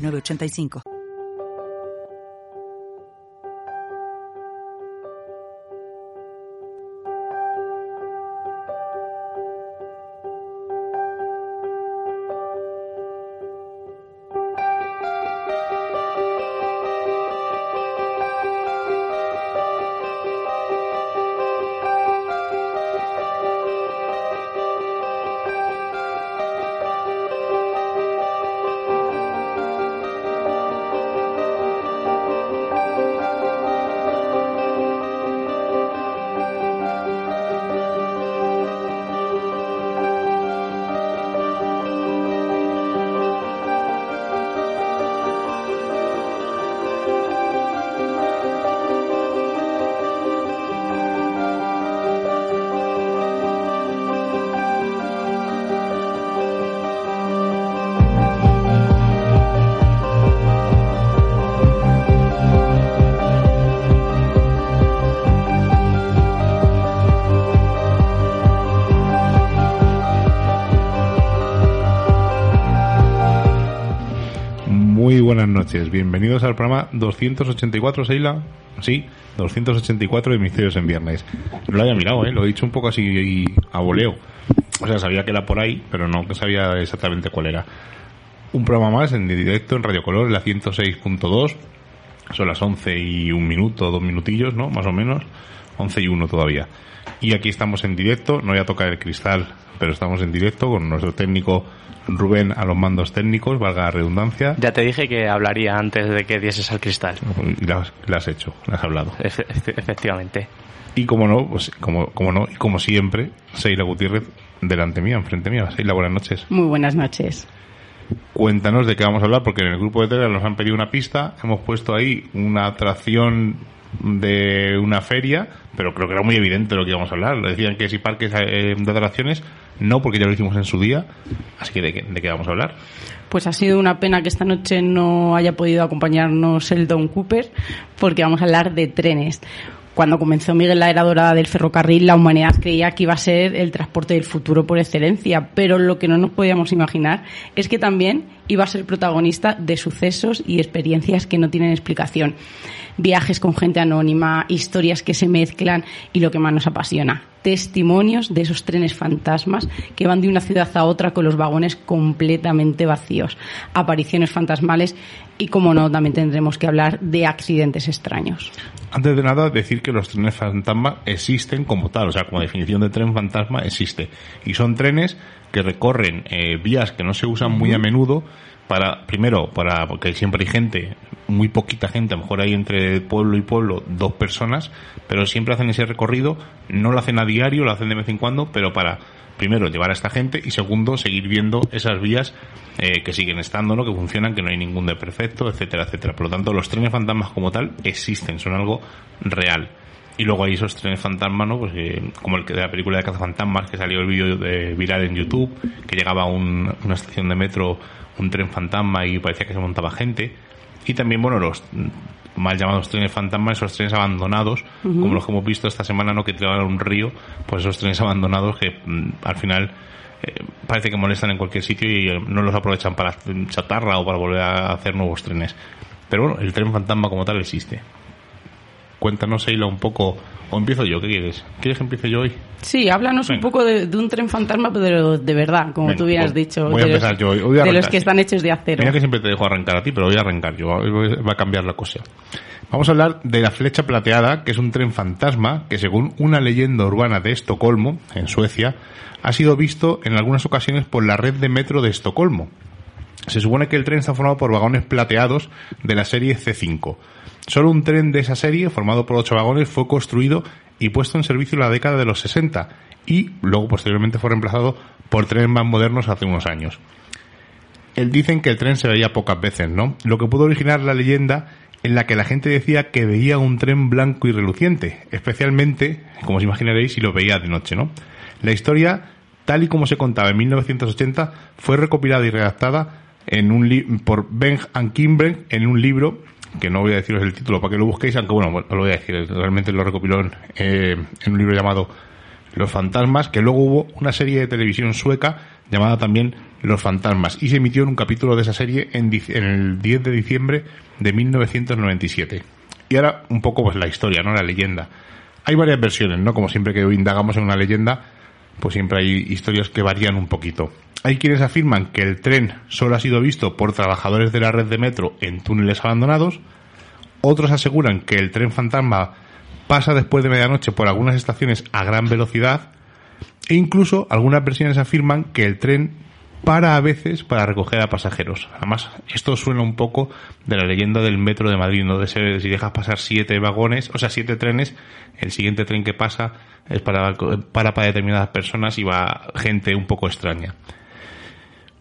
8985. 985. bienvenidos al programa 284, Seila. Sí, 284 de Misterios en Viernes. No lo había mirado, ¿eh? lo he dicho un poco así a voleo. O sea, sabía que era por ahí, pero no sabía exactamente cuál era. Un programa más en directo en Radio Color, la 106.2. Son las 11 y un minuto, dos minutillos, ¿no? Más o menos. 11 y 1 todavía. Y aquí estamos en directo, no voy a tocar el cristal, pero estamos en directo con nuestro técnico Rubén a los mandos técnicos, valga la redundancia. Ya te dije que hablaría antes de que dieses al cristal. Y lo has, hecho, lo has hablado. efectivamente. Y como no, pues, como, como no, y como siempre, Seila Gutiérrez delante mía, enfrente mía. Seila, buenas noches. Muy buenas noches. Cuéntanos de qué vamos a hablar, porque en el grupo de Telegram nos han pedido una pista, hemos puesto ahí una atracción de una feria, pero creo que era muy evidente lo que íbamos a hablar. Decían que si parques eh, de atracciones, no, porque ya lo hicimos en su día. Así que, ¿de qué, de qué vamos a hablar? Pues ha sido una pena que esta noche no haya podido acompañarnos el Don Cooper, porque vamos a hablar de trenes cuando comenzó Miguel la era dorada del ferrocarril, la humanidad creía que iba a ser el transporte del futuro por excelencia, pero lo que no nos podíamos imaginar es que también iba a ser protagonista de sucesos y experiencias que no tienen explicación. Viajes con gente anónima, historias que se mezclan y lo que más nos apasiona, testimonios de esos trenes fantasmas que van de una ciudad a otra con los vagones completamente vacíos, apariciones fantasmales y, como no, también tendremos que hablar de accidentes extraños. Antes de nada, decir que los trenes fantasma existen como tal, o sea, como definición de tren fantasma existe. Y son trenes que recorren eh, vías que no se usan muy a menudo para, primero, para, porque siempre hay gente, muy poquita gente, a lo mejor hay entre pueblo y pueblo dos personas, pero siempre hacen ese recorrido, no lo hacen a diario, lo hacen de vez en cuando, pero para primero, llevar a esta gente y segundo, seguir viendo esas vías eh, que siguen estando, ¿no? que funcionan, que no hay ningún de perfecto, etcétera, etcétera. Por lo tanto, los trenes fantasmas como tal existen, son algo real. Y luego hay esos trenes fantasmas, ¿no? Pues, como el que de la película de Cazafantasmas, que salió el vídeo de viral en YouTube, que llegaba a una estación de metro un tren fantasma y parecía que se montaba gente. Y también, bueno, los mal llamados trenes fantasma, esos trenes abandonados, como los que hemos visto esta semana, ¿no? Que tiraban un río, pues esos trenes abandonados que mm, al final eh, parece que molestan en cualquier sitio y eh, no los aprovechan para chatarra o para volver a hacer nuevos trenes. Pero bueno, el tren fantasma como tal existe. Cuéntanos, Eila, un poco ¿O empiezo yo? ¿Qué quieres? ¿Quieres que empiece yo hoy? Sí, háblanos un poco de, un tren fantasma, pero de verdad, como tú hubieras pues dicho. Voy a empezar yo hoy. de los que están hechos de acero. Mira que siempre te dejo arrancar a ti, pero voy a arrancar yo. Va a cambiar la cosa. Vamos a hablar de la flecha plateada, que es un tren fantasma que según una leyenda urbana de Estocolmo, en Suecia, ha sido visto en algunas ocasiones por la red de metro de Estocolmo. Se supone que el tren está formado por vagones plateados de la serie C5 Solo un tren de esa serie, formado por ocho vagones, fue construido y puesto en servicio en la década de los 60 y luego posteriormente fue reemplazado por trenes más modernos hace unos años. él dicen que el tren se veía pocas veces, ¿no? Lo que pudo originar la leyenda en la que la gente decía que veía un tren blanco y reluciente, especialmente, como os imaginaréis, si lo veía de noche, ¿no? La historia, tal y como se contaba en 1980, fue recopilada y redactada en un por Ben and en un libro que no voy a deciros el título para que lo busquéis, aunque bueno, lo voy a decir, realmente lo recopiló en, eh, en un libro llamado Los Fantasmas, que luego hubo una serie de televisión sueca llamada también Los Fantasmas, y se emitió en un capítulo de esa serie en, en el 10 de diciembre de 1997. Y ahora un poco pues la historia, ¿no? La leyenda. Hay varias versiones, ¿no? Como siempre que indagamos en una leyenda, pues siempre hay historias que varían un poquito. Hay quienes afirman que el tren solo ha sido visto por trabajadores de la red de metro en túneles abandonados. Otros aseguran que el tren fantasma pasa después de medianoche por algunas estaciones a gran velocidad. E incluso algunas versiones afirman que el tren para a veces para recoger a pasajeros. Además, esto suena un poco de la leyenda del metro de Madrid, ¿no? De ser, si dejas pasar siete vagones, o sea, siete trenes, el siguiente tren que pasa es para, para, para determinadas personas y va gente un poco extraña.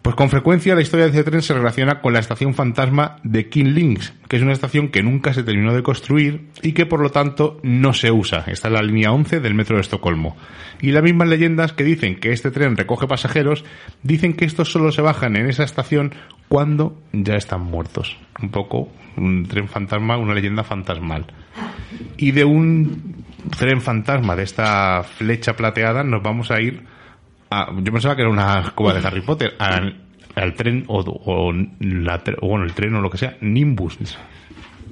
Pues con frecuencia la historia de este tren se relaciona con la estación fantasma de King Links, que es una estación que nunca se terminó de construir y que por lo tanto no se usa. Está en la línea 11 del metro de Estocolmo. Y las mismas leyendas que dicen que este tren recoge pasajeros, dicen que estos solo se bajan en esa estación cuando ya están muertos. Un poco un tren fantasma, una leyenda fantasmal. Y de un tren fantasma, de esta flecha plateada, nos vamos a ir yo pensaba que era una escoba de Harry Potter, al, tren o, bueno, el tren o lo que sea, Nimbus.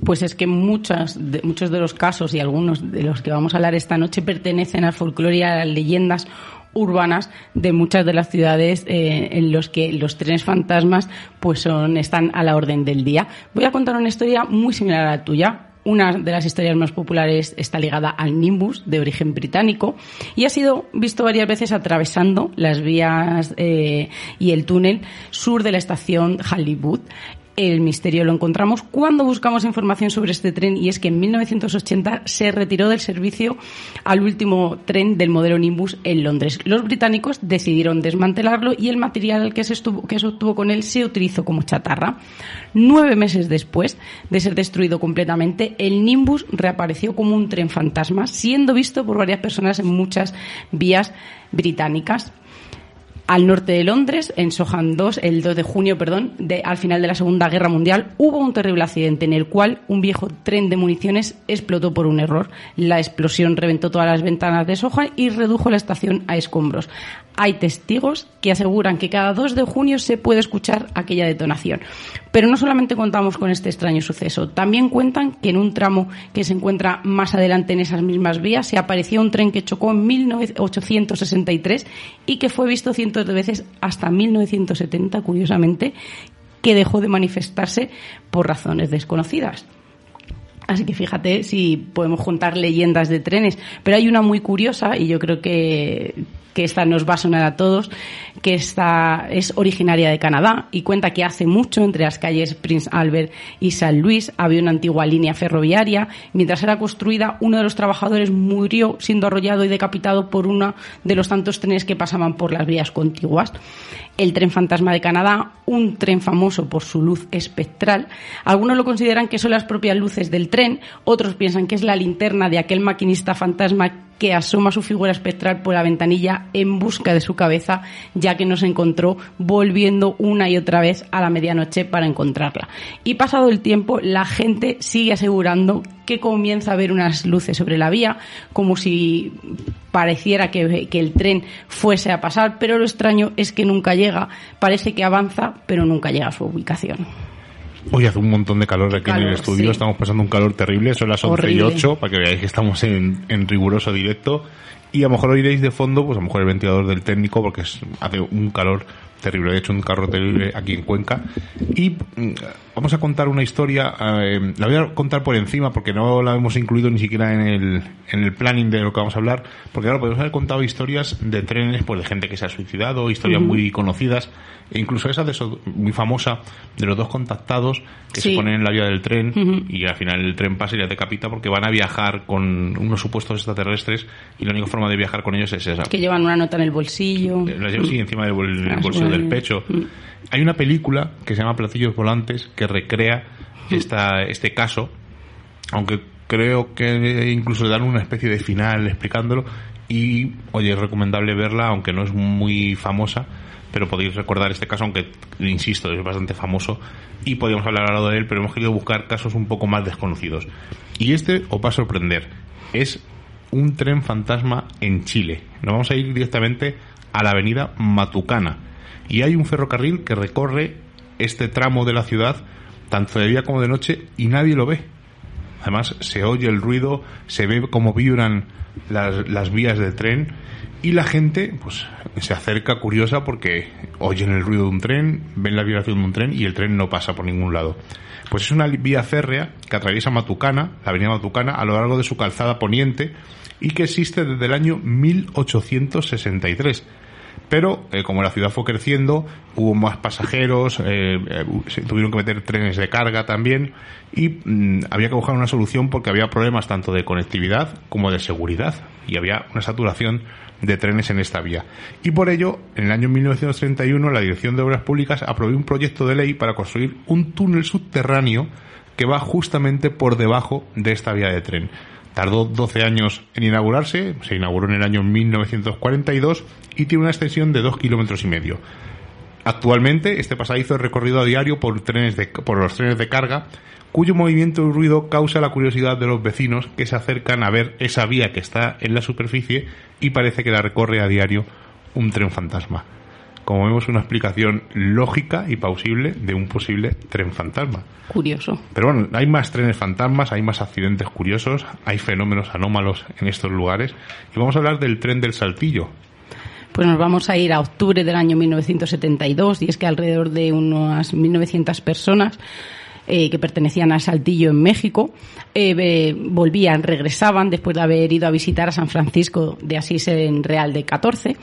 Pues es que muchas de, muchos de los casos y algunos de los que vamos a hablar esta noche pertenecen al folclore y a las leyendas urbanas de muchas de las ciudades eh, en los que los trenes fantasmas pues son están a la orden del día. Voy a contar una historia muy similar a la tuya. Una de las historias más populares está ligada al Nimbus, de origen británico, y ha sido visto varias veces atravesando las vías eh, y el túnel sur de la estación Hollywood el misterio lo encontramos cuando buscamos información sobre este tren y es que en 1980 se retiró del servicio al último tren del modelo Nimbus en Londres. Los británicos decidieron desmantelarlo y el material que se, que se obtuvo con él se utilizó como chatarra. Nueve meses después de ser destruido completamente, el Nimbus reapareció como un tren fantasma, siendo visto por varias personas en muchas vías británicas al norte de Londres, en Sohan 2, el 2 de junio, perdón, al final de la Segunda Guerra Mundial, hubo un terrible accidente en el cual un viejo tren de municiones explotó por un error. La explosión reventó todas las ventanas de Sohan y redujo la estación a escombros. Hay testigos que aseguran que cada 2 de junio se puede escuchar aquella detonación. Pero no solamente contamos con este extraño suceso, también cuentan que en un tramo que se encuentra más adelante en esas mismas vías se apareció un tren que chocó en 1863 y que fue visto cientos de veces hasta 1970, curiosamente, que dejó de manifestarse por razones desconocidas. Así que fíjate si podemos juntar leyendas de trenes. Pero hay una muy curiosa y yo creo que, que esta nos va a sonar a todos, que esta es originaria de Canadá y cuenta que hace mucho entre las calles Prince Albert y San Luis había una antigua línea ferroviaria. Mientras era construida, uno de los trabajadores murió siendo arrollado y decapitado por uno de los tantos trenes que pasaban por las vías contiguas. El tren fantasma de Canadá, un tren famoso por su luz espectral. Algunos lo consideran que son las propias luces del tren, otros piensan que es la linterna de aquel maquinista fantasma que asoma su figura espectral por la ventanilla en busca de su cabeza, ya que no se encontró volviendo una y otra vez a la medianoche para encontrarla. Y pasado el tiempo, la gente sigue asegurando que comienza a ver unas luces sobre la vía, como si pareciera que, que, el tren fuese a pasar, pero lo extraño es que nunca llega, parece que avanza, pero nunca llega a su ubicación. Hoy hace un montón de calor aquí en el estudio, estamos pasando un calor terrible, son las 11 y 8, para que veáis que estamos en, en, riguroso directo. Y a lo mejor oiréis de fondo, pues a lo mejor el ventilador del técnico, porque hace un calor terrible, de hecho un carro terrible aquí en Cuenca. Y mm, vamos a contar una historia, eh, la voy a contar por encima porque no la hemos incluido ni siquiera en el, en el planning de lo que vamos a hablar, porque ahora podemos haber contado historias de trenes, pues de gente que se ha suicidado, historias muy conocidas, e incluso esa de muy famosa de los dos contactados que se ponen en la vía del tren y al final el tren pasa y ya decapita porque van a viajar con unos supuestos extraterrestres y la única forma de viajar con ellos es esa. Que llevan una nota en el bolsillo. Eh, Las llevo, sí, encima del bol- Ah, bolsillo del pecho. Mm. Hay una película que se llama Platillos Volantes que recrea esta, este caso, aunque creo que incluso le dan una especie de final explicándolo y, oye, es recomendable verla, aunque no es muy famosa, pero podéis recordar este caso, aunque, insisto, es bastante famoso y podríamos hablar ahora de él, pero hemos querido buscar casos un poco más desconocidos. Y este os va a sorprender. Es un tren fantasma en Chile. Nos vamos a ir directamente a la avenida Matucana. Y hay un ferrocarril que recorre este tramo de la ciudad, tanto de día como de noche, y nadie lo ve. Además, se oye el ruido, se ve cómo vibran las, vías del tren y la gente pues se acerca curiosa porque oyen el ruido de un tren, ven la vibración de un tren y el tren no pasa por ningún lado. Pues es una vía férrea que atraviesa Matucana, la avenida Matucana, a lo largo de su calzada poniente y que existe desde el año 1863. Pero eh, como la ciudad fue creciendo, hubo más pasajeros, eh, eh, se tuvieron que meter trenes de carga también y mm, había que buscar una solución porque había problemas tanto de conectividad como de seguridad y había una saturación de trenes en esta vía. Y por ello, en el año 1931, la Dirección de Obras Públicas aprobó un proyecto de ley para construir un túnel subterráneo que va justamente por debajo de esta vía de tren. Tardó 12 años en inaugurarse, se inauguró en el año 1942 y tiene una extensión de 2 kilómetros y medio. Actualmente, este pasadizo es recorrido a diario por, trenes de, por los trenes de carga, cuyo movimiento y ruido causa la curiosidad de los vecinos que se acercan a ver esa vía que está en la superficie y parece que la recorre a diario un tren fantasma. Como vemos, una explicación lógica y plausible de un posible tren fantasma. Curioso. Pero bueno, hay más trenes fantasmas, hay más accidentes curiosos, hay fenómenos anómalos en estos lugares. Y vamos a hablar del tren del Saltillo. Pues nos vamos a ir a octubre del año 1972 y es que alrededor de unas 1.900 personas eh, que pertenecían a Saltillo en México eh, volvían, regresaban después de haber ido a visitar a San Francisco de Asís en Real de 14,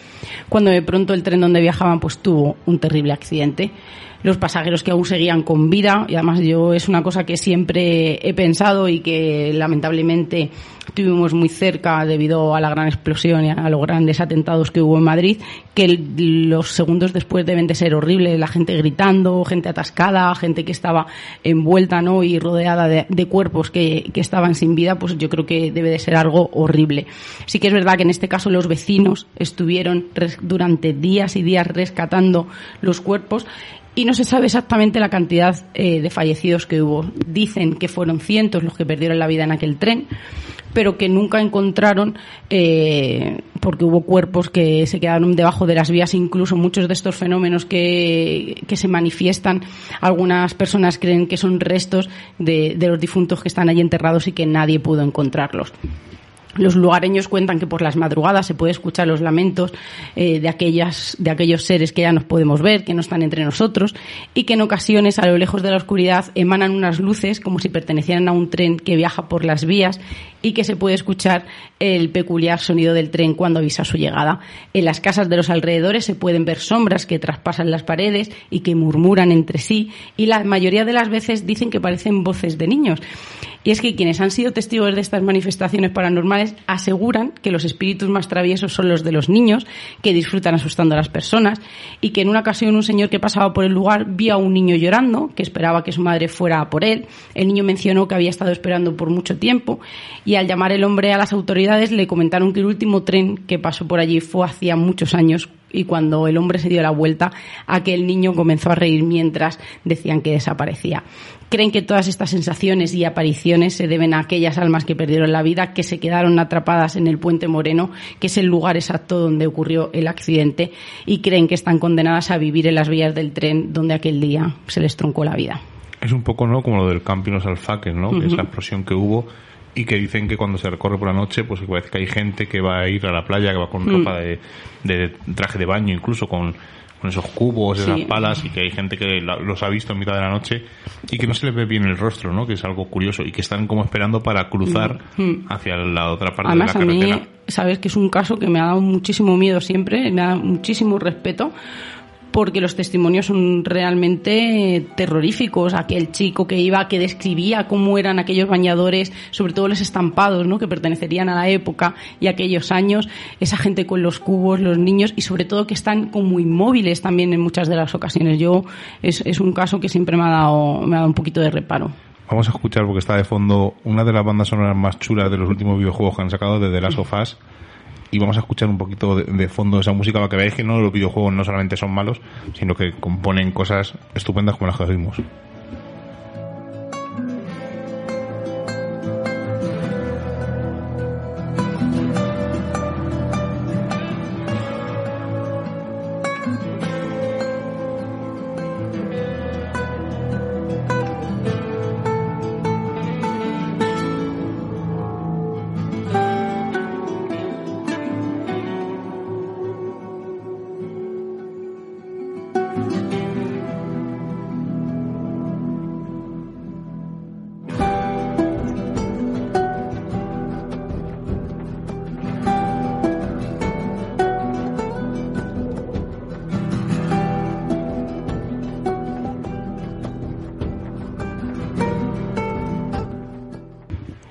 cuando de pronto el tren donde viajaban pues tuvo un terrible accidente. Los pasajeros que aún seguían con vida, y además yo es una cosa que siempre he pensado y que lamentablemente tuvimos muy cerca debido a la gran explosión y a los grandes atentados que hubo en Madrid, que los segundos después deben de ser horribles, la gente gritando, gente atascada, gente que estaba envuelta ¿no? y rodeada de, cuerpos que, que estaban sin vida, pues yo creo que debe de ser algo horrible. Sí que es verdad que en este caso los vecinos estuvieron durante días y días rescatando los cuerpos y no se sabe exactamente la cantidad eh, de fallecidos que hubo. Dicen que fueron cientos los que perdieron la vida en aquel tren, pero que nunca encontraron, eh, porque hubo cuerpos que se quedaron debajo de las vías, incluso muchos de estos fenómenos que, se manifiestan, algunas personas creen que son restos de, de los difuntos que están allí enterrados y que nadie pudo encontrarlos. Los lugareños cuentan que por las madrugadas se puede escuchar los lamentos eh, de, aquellas, de aquellos seres que ya nos podemos ver, que no están entre nosotros, y que en ocasiones, a lo lejos de la oscuridad, emanan unas luces como si pertenecieran a un tren que viaja por las vías y que se puede escuchar el peculiar sonido del tren cuando avisa su llegada. En las casas de los alrededores se pueden ver sombras que traspasan las paredes y que murmuran entre sí, y la mayoría de las veces dicen que parecen voces de niños. Y es que quienes han sido testigos de estas manifestaciones paranormales aseguran que los espíritus más traviesos son los de los niños, que disfrutan asustando a las personas, y que en una ocasión un señor que pasaba por el lugar vio a un niño llorando, que esperaba que su madre fuera por él. El niño mencionó que había estado esperando por mucho tiempo, y al llamar el hombre a las autoridades le comentaron que el último tren que pasó por allí fue hacía muchos años y cuando el hombre se dio la vuelta, aquel niño comenzó a reír mientras decían que desaparecía. Creen que todas estas sensaciones y apariciones se deben a aquellas almas que perdieron la vida, que se quedaron atrapadas en el puente Moreno, que es el lugar exacto donde ocurrió el accidente, y creen que están condenadas a vivir en las vías del tren donde aquel día se les truncó la vida. Es un poco, ¿no? Como lo del camping Los Alfaques, ¿no? Que es la explosión que hubo y que dicen que cuando se recorre por la noche, pues que parece que hay gente que va a ir a la playa, que va con Mm. ropa de, de traje de baño, incluso con, con esos cubos, esas Sí. palas, y que hay gente que la- los ha visto en mitad de la noche y que no se les ve bien el rostro, ¿no? Que es algo curioso y que están como esperando para cruzar Mm. hacia la otra parte Además, de a la mí, carretera. sabes que es un caso que me ha dado muchísimo miedo siempre, me da muchísimo respeto, porque los testimonios son realmente terroríficos. Aquel chico que iba, que describía cómo eran aquellos bañadores, sobre todo los estampados, ¿no? que pertenecerían a la época y aquellos años, esa gente con los cubos, los niños y sobre todo que están como inmóviles también en muchas de las ocasiones. Yo es, es un caso que siempre me ha dado, me ha dado un poquito de reparo. Vamos a escuchar porque está de fondo una de las bandas sonoras más chulas de los últimos videojuegos que han sacado de The Last of Us y vamos a escuchar un poquito de, de fondo esa música para que veáis que no los videojuegos no solamente son malos, sino que componen cosas estupendas como las que oímos.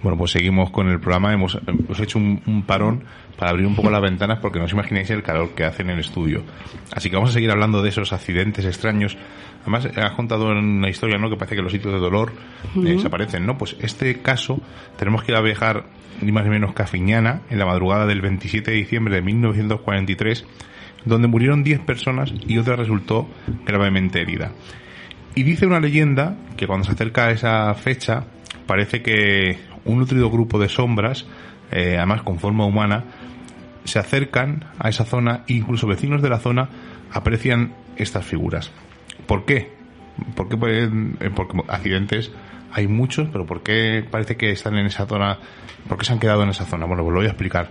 Bueno, pues seguimos con el programa. Hemos, hemos hecho un, un, parón para abrir un poco las ventanas porque no os imagináis el calor que hace en el estudio. Así que vamos a seguir hablando de esos accidentes extraños. Además, has contado en una historia, ¿no? Que parece que los sitios de dolor eh, desaparecen, ¿no? Pues este caso tenemos que ir a viajar ni más ni menos que a Fiñana en la madrugada del 27 de diciembre de 1943, donde murieron 10 personas y otra resultó gravemente herida. Y dice una leyenda que cuando se acerca a esa fecha parece que un nutrido grupo de sombras, eh, además con forma humana, se acercan a esa zona e incluso vecinos de la zona aprecian estas figuras. ¿Por qué? ¿Por qué pueden, eh, porque accidentes hay muchos, pero ¿por qué parece que están en esa zona? ¿Por qué se han quedado en esa zona? Bueno, pues lo voy a explicar.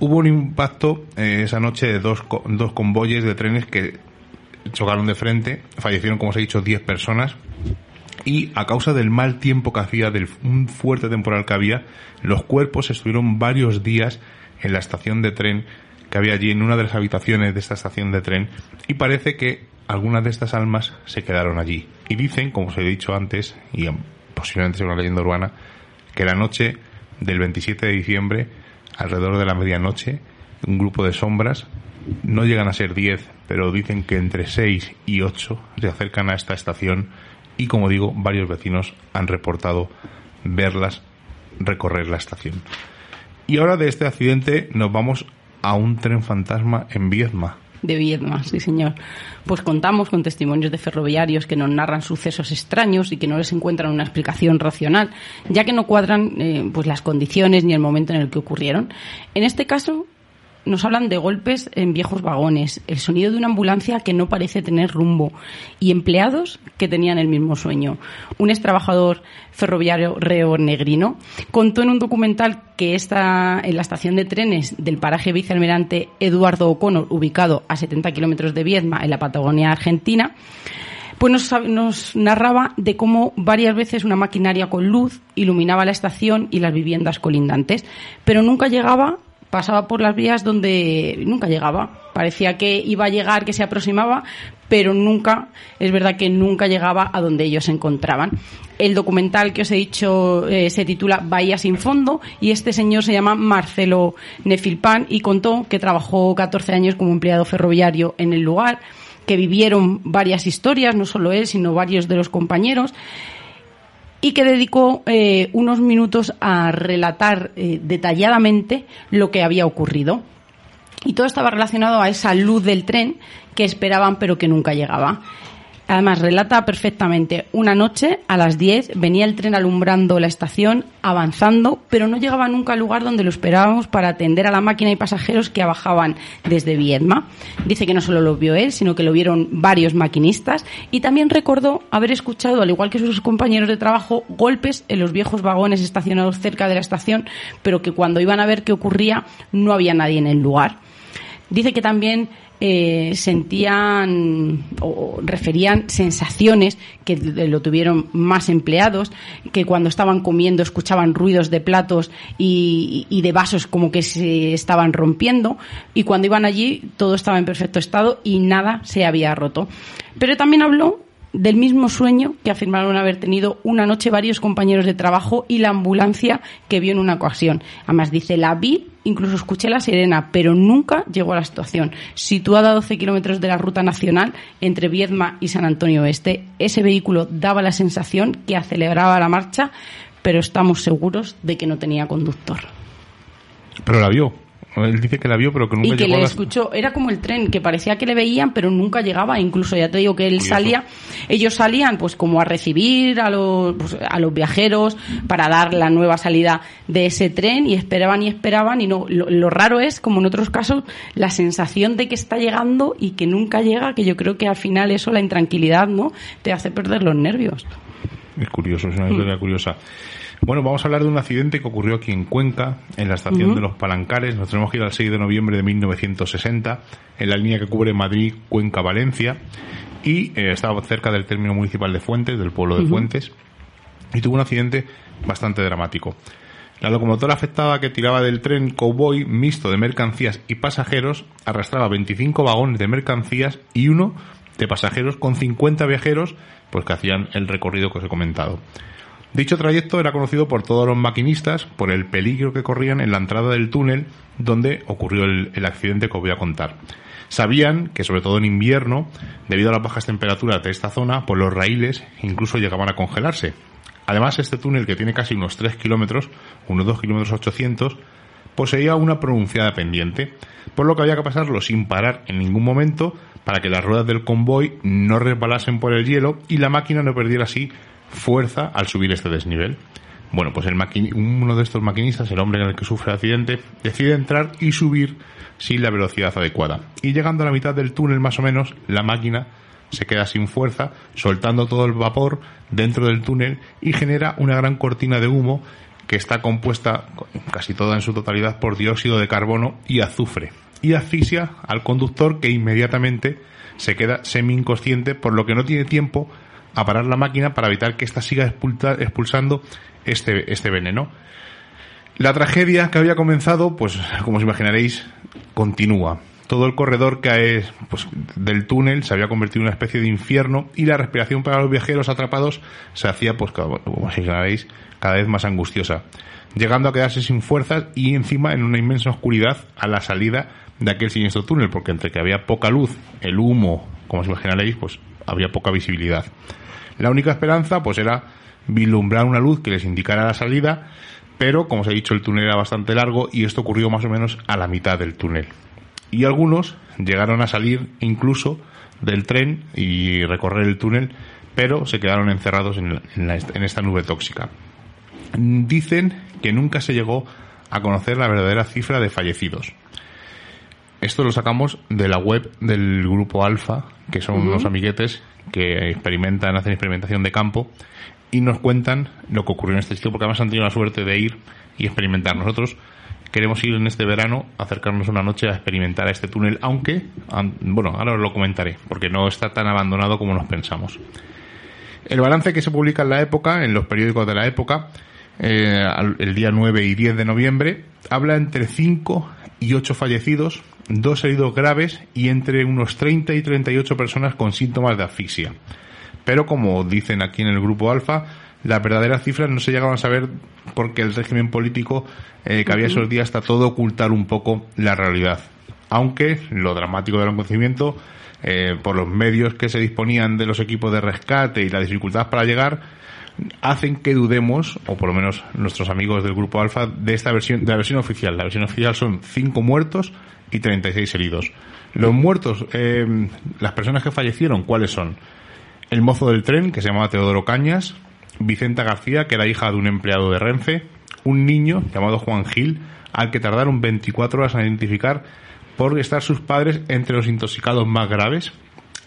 Hubo un impacto eh, esa noche de dos, dos convoyes de trenes que chocaron de frente, fallecieron, como os he dicho, 10 personas, y a causa del mal tiempo que hacía, del un fuerte temporal que había, los cuerpos estuvieron varios días en la estación de tren que había allí, en una de las habitaciones de esta estación de tren, y parece que algunas de estas almas se quedaron allí. Y dicen, como os he dicho antes, y posiblemente sea una leyenda urbana, que la noche del 27 de diciembre, alrededor de la medianoche, un grupo de sombras, no llegan a ser 10, pero dicen que entre 6 y 8 se acercan a esta estación y como digo, varios vecinos han reportado verlas recorrer la estación. Y ahora de este accidente nos vamos a un tren fantasma en Viedma. De Viedma, sí señor. Pues contamos con testimonios de ferroviarios que nos narran sucesos extraños y que no les encuentran una explicación racional, ya que no cuadran eh, pues las condiciones ni el momento en el que ocurrieron. En este caso, nos hablan de golpes en viejos vagones, el sonido de una ambulancia que no parece tener rumbo y empleados que tenían el mismo sueño. Un ex trabajador ferroviario reo negrino contó en un documental que está en la estación de trenes del paraje vicealmirante Eduardo O'Connor, ubicado a 70 kilómetros de Viedma, en la Patagonia Argentina, pues nos, nos, narraba de cómo varias veces una maquinaria con luz iluminaba la estación y las viviendas colindantes, pero nunca llegaba pasaba por las vías donde nunca llegaba. Parecía que iba a llegar, que se aproximaba, pero nunca, es verdad que nunca llegaba a donde ellos se encontraban. El documental que os he dicho eh, se titula Bahía sin fondo y este señor se llama Marcelo Nefilpan y contó que trabajó 14 años como empleado ferroviario en el lugar, que vivieron varias historias, no solo él, sino varios de los compañeros y que dedicó eh, unos minutos a relatar eh, detalladamente lo que había ocurrido. Y todo estaba relacionado a esa luz del tren que esperaban pero que nunca llegaba. Además, relata perfectamente. Una noche, a las 10, venía el tren alumbrando la estación, avanzando, pero no llegaba nunca al lugar donde lo esperábamos para atender a la máquina y pasajeros que bajaban desde Viedma. Dice que no solo lo vio él, sino que lo vieron varios maquinistas y también recordó haber escuchado, al igual que sus compañeros de trabajo, golpes en los viejos vagones estacionados cerca de la estación, pero que cuando iban a ver qué ocurría no había nadie en el lugar Dice que también eh, sentían o referían sensaciones que lo tuvieron más empleados, que cuando estaban comiendo escuchaban ruidos de platos y, y de vasos como que se estaban rompiendo y cuando iban allí todo estaba en perfecto estado y nada se había roto. Pero también habló del mismo sueño que afirmaron haber tenido una noche varios compañeros de trabajo y la ambulancia que vio en una ocasión. Además dice, la vi, incluso escuché la sirena, pero nunca llegó a la situación. Situada a 12 kilómetros de la ruta nacional entre Viedma y San Antonio Oeste, ese vehículo daba la sensación que aceleraba la marcha, pero estamos seguros de que no tenía conductor. Pero la vio. Él dice que la vio, pero que nunca y que llegó le a escuchó, era como el tren, que parecía que le veían, pero nunca llegaba. Incluso ya te digo que él Curioso. salía, ellos salían pues como a recibir a los, pues, a los viajeros para dar la nueva salida de ese tren y esperaban y esperaban y no. Lo, lo raro es, como en otros casos, la sensación de que está llegando y que nunca llega, que yo creo que al final eso, la intranquilidad, ¿no? Te hace perder los nervios. Es curioso, es una historia curiosa. Bueno, vamos a hablar de un accidente que ocurrió aquí en Cuenca, en la estación de los Palancares. Nos tenemos que ir al 6 de noviembre de 1960, en la línea que cubre Madrid, Cuenca, Valencia. Y eh, estaba cerca del término municipal de Fuentes, del pueblo de Fuentes. Y tuvo un accidente bastante dramático. La locomotora afectada que tiraba del tren Cowboy mixto de mercancías y pasajeros arrastraba 25 vagones de mercancías y uno de pasajeros con 50 viajeros pues que hacían el recorrido que os he comentado. Dicho trayecto era conocido por todos los maquinistas por el peligro que corrían en la entrada del túnel donde ocurrió el, accidente que os voy a contar. Sabían que, sobre todo en invierno, debido a las bajas temperaturas de esta zona, pues los raíles incluso llegaban a congelarse. Además, este túnel, que tiene casi unos 3 kilómetros, unos 2 kilómetros 800, poseía una pronunciada pendiente, por lo que había que pasarlo sin parar en ningún momento para que las ruedas del convoy no resbalasen por el hielo y la máquina no perdiera así fuerza al subir este desnivel. Bueno, pues el uno de estos maquinistas, el hombre en el que sufre el accidente, decide entrar y subir sin la velocidad adecuada. Y llegando a la mitad del túnel más o menos, la máquina se queda sin fuerza, soltando todo el vapor dentro del túnel y genera una gran cortina de humo que está compuesta casi toda en su totalidad por dióxido de carbono y azufre. Y asfixia al conductor que inmediatamente se queda semi inconsciente, por lo que no tiene tiempo a parar la máquina para evitar que ésta siga expulsando este, este veneno. La tragedia que había comenzado, pues como os imaginaréis, continúa. Todo el corredor es, pues, del túnel se había convertido en una especie de infierno y la respiración para los viajeros atrapados se hacía, pues como os cada vez más angustiosa, llegando a quedarse sin fuerzas y encima en una inmensa oscuridad a la salida de aquel siniestro túnel, porque entre que había poca luz, el humo, como os imaginaréis, pues había poca visibilidad. La única esperanza, pues era vislumbrar una luz que les indicara la salida, pero como os he dicho, el túnel era bastante largo y esto ocurrió más o menos a la mitad del túnel. Y algunos llegaron a salir incluso del tren y recorrer el túnel, pero se quedaron encerrados en, la- en la- en esta nube tóxica. Dicen que nunca se llegó a conocer la verdadera cifra de fallecidos. Esto lo sacamos de la web del grupo Alfa, que son unos amiguetes que experimentan, hacen experimentación de campo y nos cuentan lo que ocurrió en este sitio, porque además han tenido la suerte de ir y experimentar. Nosotros queremos ir en este verano, acercarnos una noche a experimentar este túnel, aunque, bueno, ahora os lo comentaré, porque no está tan abandonado como nos pensamos. El balance que se publica en la época, en los periódicos de la época, eh, el día 9 y 10 de noviembre, habla entre 5 y 8 fallecidos, dos heridos graves y entre unos 30 y 38 personas con síntomas de asfixia. Pero como dicen aquí en el grupo Alfa, las verdaderas cifras no se llegaban a saber porque el régimen político eh, que había esos días trató de ocultar un poco la realidad. Aunque lo dramático del acontecimiento, eh, por los medios que se disponían de los equipos de rescate y la dificultad para llegar, hacen que dudemos, o por lo menos nuestros amigos del grupo Alfa, de esta versión, de la versión oficial. La versión oficial son 5 muertos y 36 heridos. Los muertos, eh, las personas que fallecieron, ¿cuáles son? El mozo del tren, que se llamaba Teodoro Cañas, Vicenta García, que era hija de un empleado de Renfe, un niño llamado Juan Gil, al que tardaron 24 horas en identificar por estar sus padres entre los intoxicados más graves,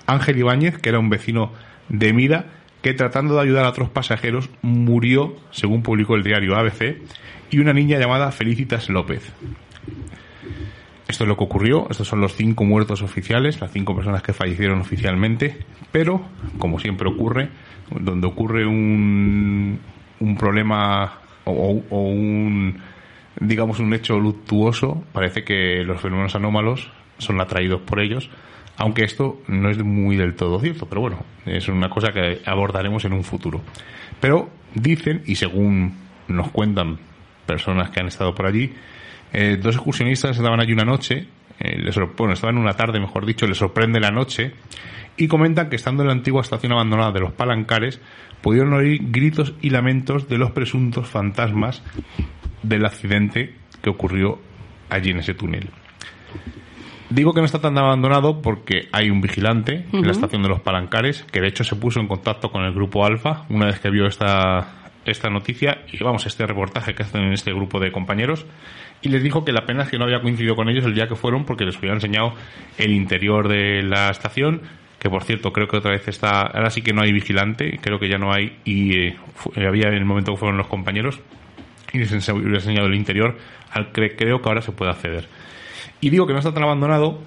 Ángel Ibáñez, que era un vecino de Mida, que tratando de ayudar a otros pasajeros murió, según publicó el diario ABC, y una niña llamada Felicitas López. esto es lo que ocurrió, estos son los cinco muertos oficiales, las cinco personas que fallecieron oficialmente, pero, como siempre ocurre, donde ocurre un, un problema o, o un, digamos, un hecho luctuoso, parece que los fenómenos anómalos son atraídos por ellos, aunque esto no es muy del todo cierto, pero bueno, es una cosa que abordaremos en un futuro. Pero dicen, y según nos cuentan personas que han estado por allí, eh, dos excursionistas estaban allí una noche, eh, les, bueno, estaban una tarde, mejor dicho, les sorprende la noche, y comentan que estando en la antigua estación abandonada de los Palancares, pudieron oír gritos y lamentos de los presuntos fantasmas del accidente que ocurrió allí en ese túnel. Digo que no está tan abandonado porque hay un vigilante en la estación de los Palancares que de hecho se puso en contacto con el grupo Alfa una vez que vio esta, esta noticia. Y vamos, este reportaje que hacen en este grupo de compañeros. Y les dijo que la pena es que no había coincidido con ellos el día que fueron porque les había enseñado el interior de la estación que por cierto creo que otra vez está ahora sí que no hay vigilante creo que ya no hay y eh, había en el momento que fueron los compañeros y les he enseñado el interior al que creo que ahora se puede acceder y digo que no está tan abandonado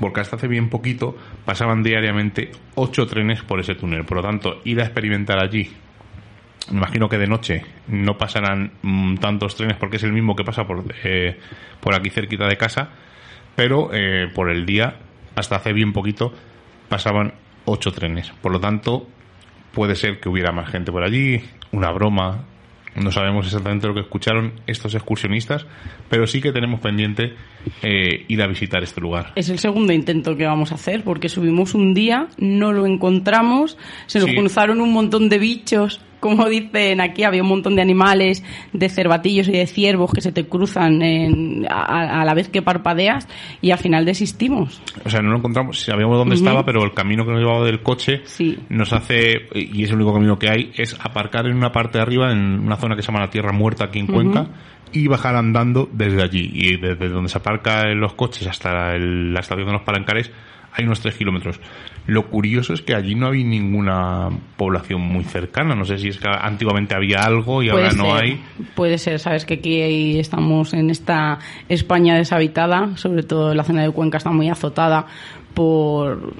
porque hasta hace bien poquito pasaban diariamente ocho trenes por ese túnel. Por lo tanto, ir a experimentar allí, me imagino que de noche no pasarán mm, tantos trenes porque es el mismo que pasa por, eh, por aquí cerquita de casa, pero eh, por el día, hasta hace bien poquito, pasaban ocho trenes. Por lo tanto, puede ser que hubiera más gente por allí, una broma, no sabemos exactamente lo que escucharon estos excursionistas, pero sí que tenemos pendiente eh, ir a visitar este lugar. Es el segundo intento que vamos a hacer, porque subimos un día, no lo encontramos, se nos cruzaron un montón de bichos como dicen aquí, había un montón de animales, de cervatillos y de ciervos que se te cruzan a, la vez que parpadeas y al final desistimos. O sea, no lo encontramos, sabíamos dónde estaba, pero el camino que nos llevaba del coche nos hace, y es el único camino que hay, es aparcar en una parte de arriba, en una zona que se llama la Tierra Muerta aquí en Cuenca, y bajar andando desde allí. Y desde donde se aparcan los coches hasta la estación de los Palancares hay unos tres kilómetros. Lo curioso es que allí no hay ninguna población muy cercana. No sé si es que antiguamente había algo y ahora no hay. Puede ser, sabes que aquí estamos en esta España deshabitada, sobre todo la zona de Cuenca está muy azotada por,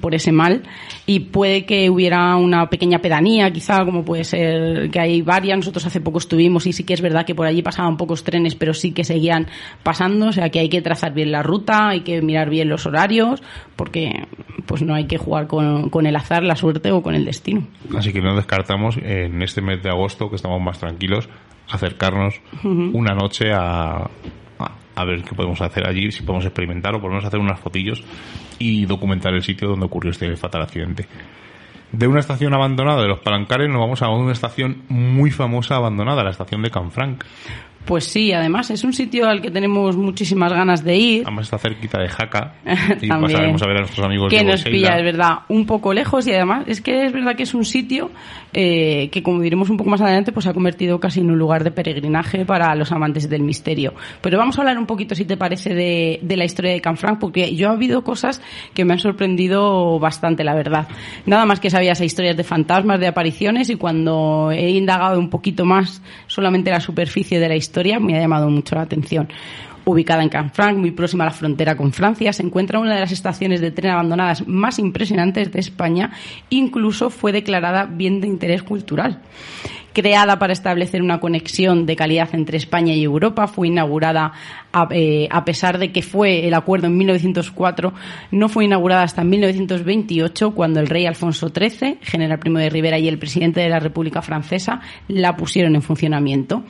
por ese mal. Y puede que hubiera una pequeña pedanía quizá como puede ser que hay varias. Nosotros hace poco estuvimos y sí que es verdad que por allí pasaban pocos trenes pero sí que seguían pasando. O sea que hay que trazar bien la ruta hay que mirar bien los horarios porque pues no hay que jugar con, con el azar la suerte o con el destino. Así que no descartamos en este mes de agosto que estamos más tranquilos acercarnos una noche a, a ver qué podemos hacer allí, si podemos experimentar o podemos hacer unas fotillos y documentar el sitio donde ocurrió este fatal accidente. De una estación abandonada de los Palancares nos vamos a una estación muy famosa abandonada, la estación de Canfranc. Pues sí, además es un sitio al que tenemos muchísimas ganas de ir. Además está cerquita de Jaca y pasaremos a ver a nuestros amigos que nos pilla, es verdad, un poco lejos y además es que es verdad que es un sitio eh, que, como diremos un poco más adelante, pues se ha convertido casi en un lugar de peregrinaje para los amantes del misterio. Pero vamos a hablar un poquito, si te parece, de, de la historia de Canfranc, porque yo ha habido cosas que me han sorprendido bastante, la verdad. Nada más que sabía esas historias de fantasmas, de apariciones y cuando he indagado un poquito más solamente la superficie de la historia, me ha llamado mucho la atención. Ubicada en Canfranc, muy próxima a la frontera con Francia, se encuentra una de las estaciones de tren abandonadas más impresionantes de España, incluso fue declarada bien de interés cultural creada para establecer una conexión de calidad entre España y Europa, fue inaugurada a, eh, pesar de que fue el acuerdo en 1904, no fue inaugurada hasta 1928 cuando el rey Alfonso XIII, general Primo de Rivera y el presidente de la República Francesa la pusieron en funcionamiento.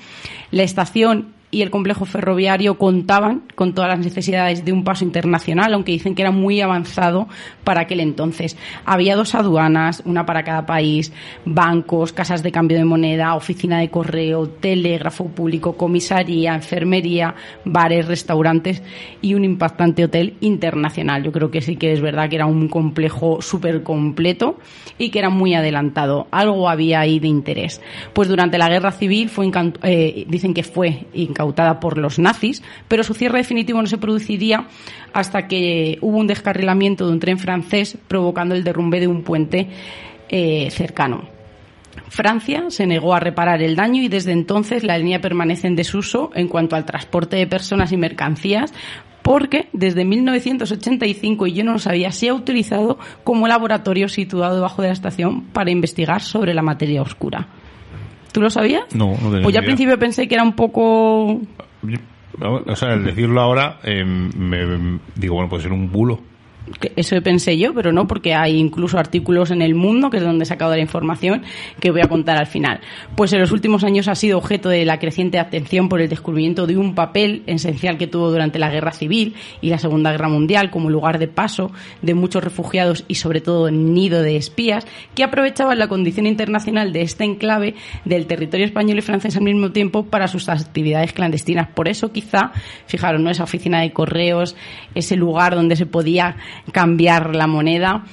La estación y el complejo ferroviario contaban con todas las necesidades de un paso internacional, aunque dicen que era muy avanzado para aquel entonces. Había dos aduanas, una para cada país, bancos, casas de cambio de moneda, oficina de correo, telégrafo público, comisaría, enfermería, bares, restaurantes y un impactante hotel internacional. Yo creo que sí que es verdad que era un complejo súper completo y que era muy adelantado. Algo había ahí de interés. Pues durante la guerra civil fue eh, dicen que fue incautada por los nazis, pero su cierre definitivo no se produciría hasta que hubo un descarrilamiento de un tren francés provocando el derrumbe de un puente eh, cercano. Francia se negó a reparar el daño y desde entonces la línea permanece en desuso en cuanto al transporte de personas y mercancías porque desde 1985, y yo no lo sabía, se ha utilizado como laboratorio situado debajo de la estación para investigar sobre la materia oscura. ¿Tú lo sabías? No, no tenía Pues yo al idea. principio pensé que era un poco O sea, el decirlo ahora, eh, me, digo, bueno, puede ser un bulo. Eso pensé yo, pero no, porque hay incluso artículos en El Mundo, que es donde he sacado la información, que voy a contar al final. Pues en los últimos años ha sido objeto de la creciente atención por el descubrimiento de un papel esencial que tuvo durante la Guerra Civil y la Segunda Guerra Mundial como lugar de paso de muchos refugiados y sobre todo nido de espías que aprovechaban la condición internacional de este enclave del territorio español y francés al mismo tiempo para sus actividades clandestinas. Por eso quizá, fijaros, ¿no? esa oficina de correos, ese lugar donde se podía cambiar la moneda,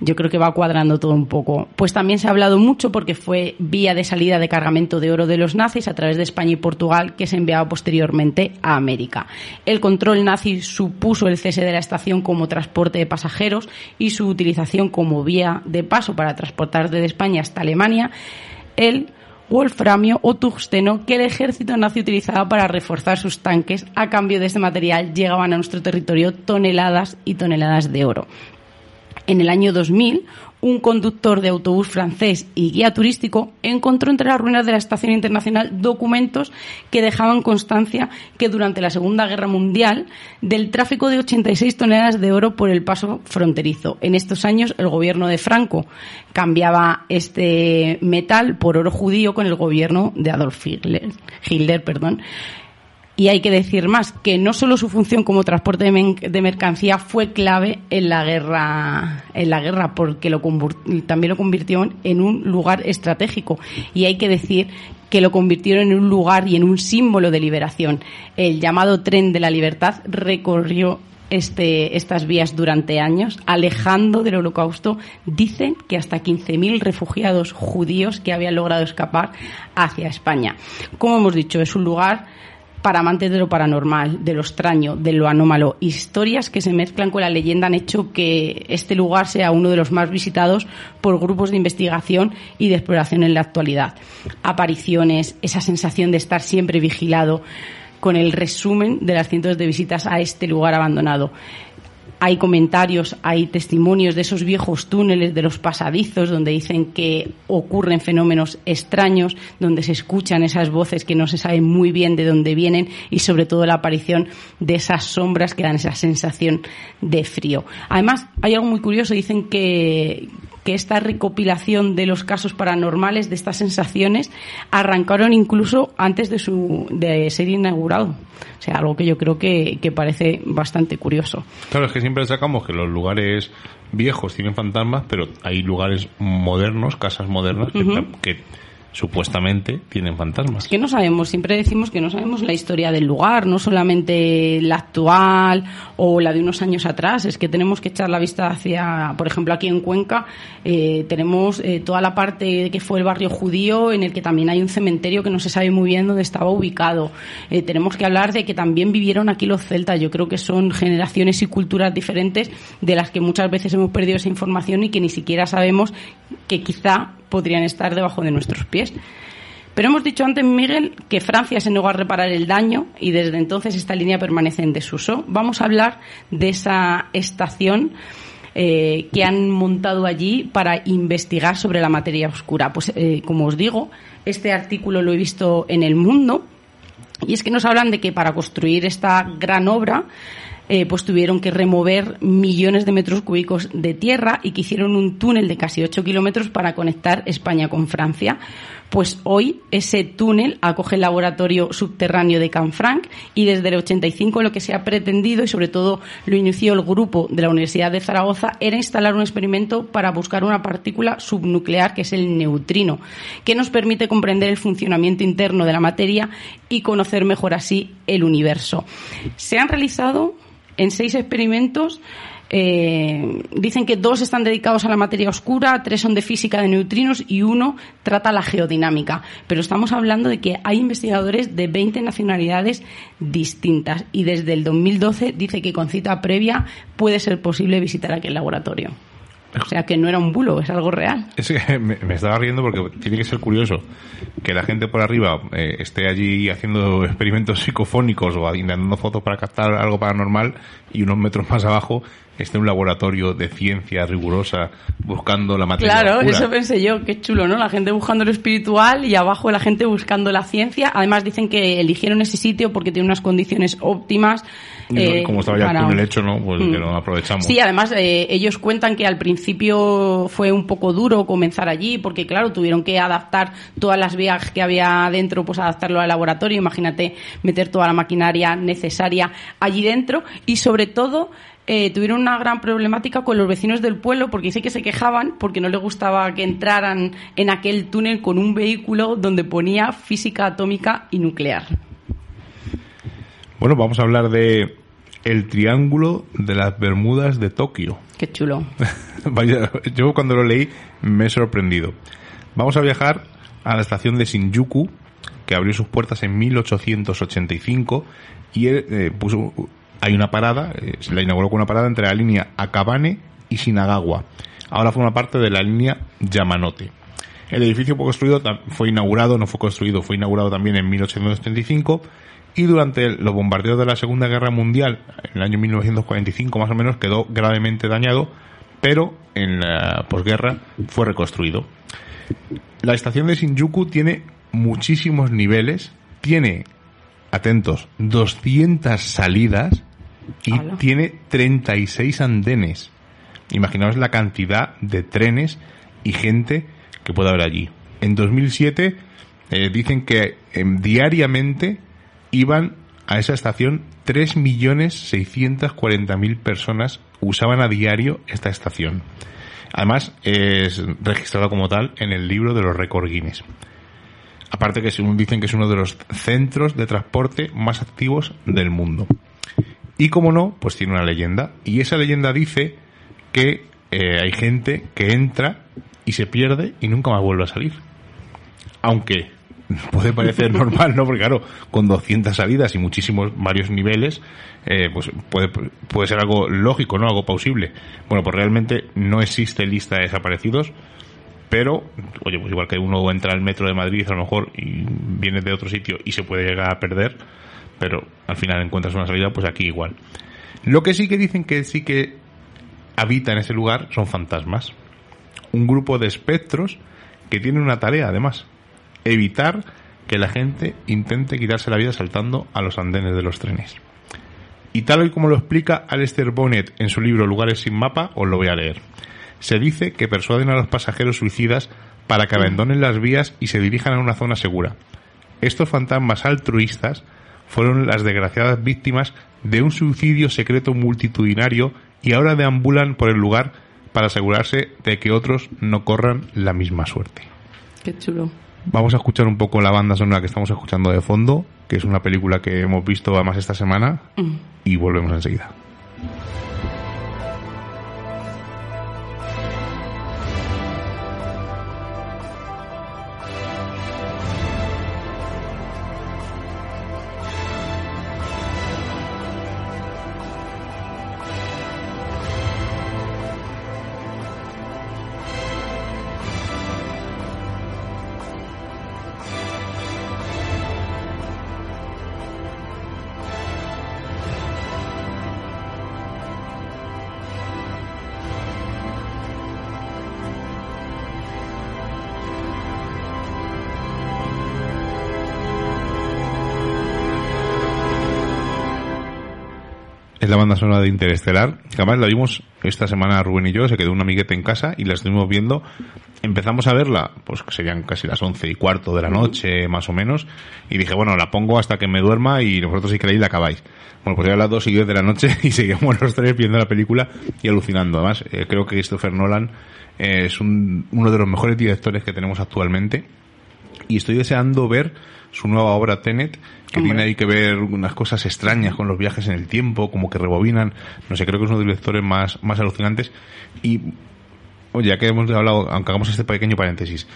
yo creo que va cuadrando todo un poco. Pues también se ha hablado mucho porque fue vía de salida de cargamento de oro de los nazis a través de España y Portugal que se enviaba posteriormente a América. El control nazi supuso el cese de la estación como transporte de pasajeros y su utilización como vía de paso para transportar desde España hasta Alemania. El wolframio o tungsteno que el ejército nazi utilizaba para reforzar sus tanques. A cambio de este material llegaban a nuestro territorio toneladas y toneladas de oro. En el año 2000, un conductor de autobús francés y guía turístico encontró entre las ruinas de la Estación Internacional documentos que dejaban constancia que durante la Segunda Guerra Mundial del tráfico de 86 toneladas de oro por el paso fronterizo. En estos años, el gobierno de Franco cambiaba este metal por oro judío con el gobierno de Adolf Hitler. Hitler perdón. Y hay que decir más, que no solo su función como transporte de, de mercancía fue clave en la guerra, en la guerra porque lo también lo convirtió en un lugar estratégico. Y hay que decir que lo convirtieron en un lugar y en un símbolo de liberación. El llamado tren de la libertad recorrió este, estas vías durante años, alejando del holocausto, dicen que hasta 15.000 refugiados judíos que habían logrado escapar hacia España. Como hemos dicho, es un lugar para amantes de lo paranormal, de lo extraño, de lo anómalo. Historias que se mezclan con la leyenda han hecho que este lugar sea uno de los más visitados por grupos de investigación y de exploración en la actualidad. Apariciones, esa sensación de estar siempre vigilado, con el resumen de las cientos de visitas a este lugar abandonado. Hay comentarios, hay testimonios de esos viejos túneles, de los pasadizos, donde dicen que ocurren fenómenos extraños, donde se escuchan esas voces que no se sabe muy bien de dónde vienen y sobre todo la aparición de esas sombras que dan esa sensación de frío. Además, hay algo muy curioso, dicen que, que esta recopilación de los casos paranormales, de estas sensaciones, arrancaron incluso antes de, su, de ser inaugurado. O sea, algo que yo creo que, que parece bastante curioso. Claro, es que siempre sacamos que los lugares viejos tienen fantasmas, pero hay lugares modernos, casas modernas, que, supuestamente tienen fantasmas. Es que no sabemos, siempre decimos que no sabemos la historia del lugar, no solamente la actual o la de unos años atrás, es que tenemos que echar la vista hacia, por ejemplo, aquí en Cuenca eh, tenemos eh, toda la parte que fue el barrio judío en el que también hay un cementerio que no se sabe muy bien dónde estaba ubicado. Eh, tenemos que hablar de que también vivieron aquí los celtas, yo creo que son generaciones y culturas diferentes de las que muchas veces hemos perdido esa información y que ni siquiera sabemos que quizá podrían estar debajo de nuestros pies. Pero hemos dicho antes, Miguel, que Francia se negó a reparar el daño y desde entonces esta línea permanece en desuso. Vamos a hablar de esa estación eh, que han montado allí para investigar sobre la materia oscura. Pues, eh, como os digo, este artículo lo he visto en El Mundo y es que nos hablan de que para construir esta gran obra eh, pues tuvieron que remover millones de metros cúbicos de tierra y que hicieron un túnel de casi 8 kilómetros para conectar España con Francia. Pues hoy ese túnel acoge el laboratorio subterráneo de Canfranc y desde el 85 lo que se ha pretendido y sobre todo lo inició el grupo de la Universidad de Zaragoza era instalar un experimento para buscar una partícula subnuclear que es el neutrino, que nos permite comprender el funcionamiento interno de la materia y conocer mejor así el universo. Se han realizado en seis experimentos. eh, dicen que dos están dedicados a la materia oscura, tres son de física de neutrinos y uno trata la geodinámica. Pero estamos hablando de que hay investigadores de 20 nacionalidades distintas y desde el 2012 dice que con cita previa puede ser posible visitar aquel laboratorio. O sea que no era un bulo, es algo real. Es que me, estaba riendo porque tiene que ser curioso que la gente por arriba eh, esté allí haciendo experimentos psicofónicos o intentando fotos para captar algo paranormal y unos metros más abajo esté un laboratorio de ciencia rigurosa buscando la materia Claro, oscura. eso pensé yo, qué chulo, ¿no? La gente buscando lo espiritual y abajo la gente buscando la ciencia. Además dicen que eligieron ese sitio porque tiene unas condiciones óptimas. Y no- eh, como estaba ya para- el hecho, ¿no? Pues Mm. que lo aprovechamos. Sí, además eh, ellos cuentan que al principio fue un poco duro comenzar allí porque claro, tuvieron que adaptar todas las vías que había dentro, pues adaptarlo al laboratorio, imagínate meter toda la maquinaria necesaria allí dentro y sobre todo eh, tuvieron una gran problemática con los vecinos del pueblo porque dice que se quejaban porque no les gustaba que entraran en aquel túnel con un vehículo donde ponía física atómica y nuclear. Bueno, vamos a hablar de el triángulo de las Bermudas de Tokio. Qué chulo. Vaya, yo cuando lo leí me he sorprendido. Vamos a viajar a la estación de Shinjuku, que abrió sus puertas en 1885 y él, eh, puso, hay una parada, eh, se la inauguró con una parada entre la línea Akabane y Shinagawa. Ahora forma parte de la línea Yamanote. El edificio fue construido, fue inaugurado, no fue construido, fue inaugurado también en 1835 y durante los bombardeos de la Segunda Guerra Mundial, en el año 1945 más o menos, quedó gravemente dañado, pero en la posguerra fue reconstruido. La estación de Shinjuku tiene muchísimos niveles, tiene, atentos, 200 salidas y Ala. tiene 36 andenes. Imaginaos la cantidad de trenes y gente que puede haber allí. En 2007 eh, dicen que em, diariamente iban a esa estación 3.640.000 personas usaban a diario esta estación. Además, es registrado como tal en el libro de los récords Guinness. Aparte que según dicen que es uno de los centros de transporte más activos del mundo. Y como no, pues tiene una leyenda. Y esa leyenda dice que eh, hay gente que entra y se pierde y nunca más vuelve a salir. Aunque puede parecer normal, ¿no? Porque claro, con 200 salidas y muchísimos, varios niveles, eh, pues puede, puede ser algo lógico, ¿no? Algo plausible. Bueno, pues realmente no existe lista de desaparecidos, pero, oye, pues igual que uno entra al metro de Madrid a lo mejor y viene de otro sitio y se puede llegar a perder, pero al final encuentras una salida, pues aquí igual. Lo que sí que dicen que sí que habita en ese lugar son fantasmas. Un grupo de espectros que tienen una tarea, además, evitar que la gente intente quitarse la vida saltando a los andenes de los trenes. Y tal y como lo explica Alistair Bonnet en su libro Lugares sin mapa, os lo voy a leer. Se dice que persuaden a los pasajeros suicidas para que abandonen las vías y se dirijan a una zona segura. Estos fantasmas altruistas fueron las desgraciadas víctimas de un suicidio secreto multitudinario y ahora deambulan por el lugar para asegurarse de que otros no corran la misma suerte. Qué chulo. Vamos a escuchar un poco la banda sonora que estamos escuchando de fondo, que es una película que hemos visto además esta semana, Mm. y volvemos enseguida. Banda sonora de Interestelar, que además la vimos esta semana Rubén y yo, se quedó un amiguete en casa y la estuvimos viendo. Empezamos a verla, pues que serían casi las once y cuarto de la noche, más o menos, y dije, bueno, la pongo hasta que me duerma y vosotros si queréis la acabáis. Bueno, pues ya las dos y diez de la noche y seguimos los tres viendo la película y alucinando. Además, eh, creo que Christopher Nolan es un- uno de los mejores directores que tenemos actualmente y estoy deseando ver su nueva obra Tenet, que Hombre. tiene ahí que ver unas cosas extrañas con los viajes en el tiempo, como que rebobinan, no sé, creo que es uno de los directores más, más alucinantes. Y, oye, ya que hemos hablado, aunque hagamos este pequeño paréntesis,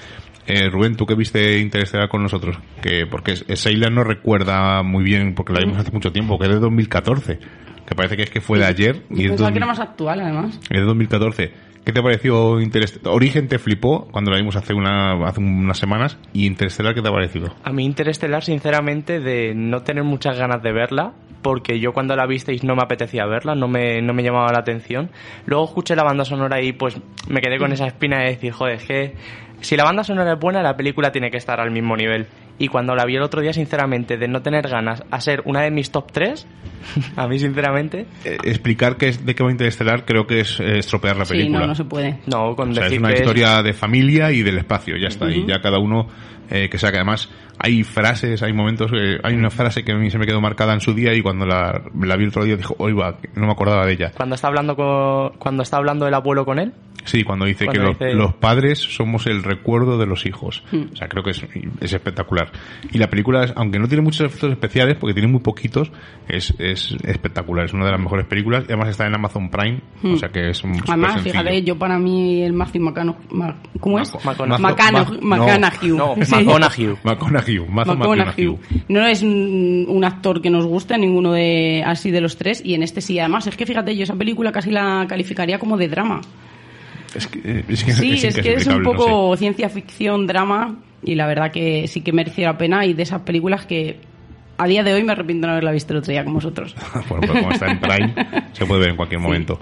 eh, Rubén, tú que viste Interestelar con nosotros, que porque Seila no recuerda muy bien, porque la vimos hace mucho tiempo, que es de 2014, que parece que es que fue de ayer y es, que era más actual, además. es de 2014. ¿Qué te pareció Interestelar? Origen te flipó cuando la vimos hace, una, hace unas semanas y Interestelar, ¿qué te ha parecido? A mí Interestelar, sinceramente, de no tener muchas ganas de verla, porque yo cuando la visteis no me apetecía verla, no me, no me llamaba la atención. Luego escuché la banda sonora y pues me quedé con esa espina de decir, joder, es que si la banda sonora es buena, la película tiene que estar al mismo nivel. Y cuando la vi el otro día, sinceramente, de no tener ganas a ser una de mis top 3, a mí sinceramente... Eh, explicar qué es, de qué va Interestelar creo que es eh, estropear la Sí, película. no, no se puede. No, con O sea, es una que es- historia de familia y del espacio, ya está. Y ya cada uno eh, que saque. Además, hay frases, hay momentos, eh, hay una frase que a mí se me quedó marcada en su día y cuando la, la vi el otro día dijo, oiga, no me acordaba de ella. Cuando está hablando con, cuando está hablando el abuelo con él, Sí, cuando dice Cuando que los, dice- los padres somos el recuerdo de los hijos. O sea, creo que es, es espectacular. Y la película, es- aunque no tiene muchos efectos especiales, porque tiene muy poquitos, es, es espectacular. Es una de las mejores películas. Y además está en Amazon Prime, o sea que es un Además, fíjate, yo para mí el Matthew McConaughey... Ma- ¿Cómo es? McConaughey. No, McConaughey. McConaughey. No es un, un actor que nos guste, ninguno de así de los tres, y en este sí. Además, es que fíjate, yo esa película casi la calificaría como de drama. Es que, eh, es que Sí, es, que es un no poco ciencia ficción, drama, y la verdad que sí que mereció la pena, y de esas películas que a día de hoy me arrepiento de no haberla visto el otro día con vosotros. bueno, pero como está en Prime, se puede ver en cualquier momento.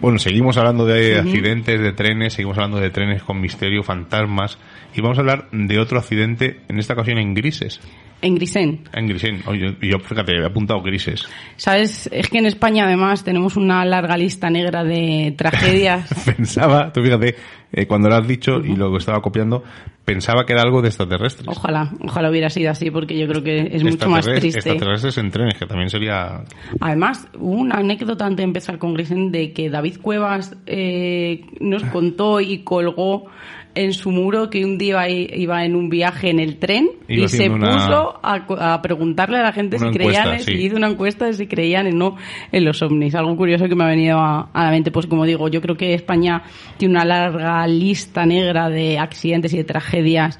Bueno, seguimos hablando de accidentes de trenes, seguimos hablando de trenes con misterio, fantasmas, y vamos a hablar de otro accidente, en esta ocasión en Grises. En Grisen. En Grisen. Oye, yo, fíjate, he apuntado Grises. ¿Sabes? Es que en España además tenemos una larga lista negra de tragedias. pensaba, tú fíjate, eh, cuando lo has dicho y lo estaba copiando, pensaba que era algo de extraterrestres. Ojalá, ojalá hubiera sido así, porque yo creo que es mucho más triste. Extraterrestres en trenes, que también sería... Además, hubo una anécdota antes de empezar con Grisen de que David Cuevas eh, nos contó y colgó en su muro que un día iba, iba en un viaje en el tren Iba y se una- puso a, a preguntarle a la gente Una si creían, encuesta, en- sí. y hizo una encuesta de si creían o no en los ovnis. Algo curioso que me ha venido a, a la mente. Pues como digo, yo creo que España tiene una larga lista negra de accidentes y de tragedias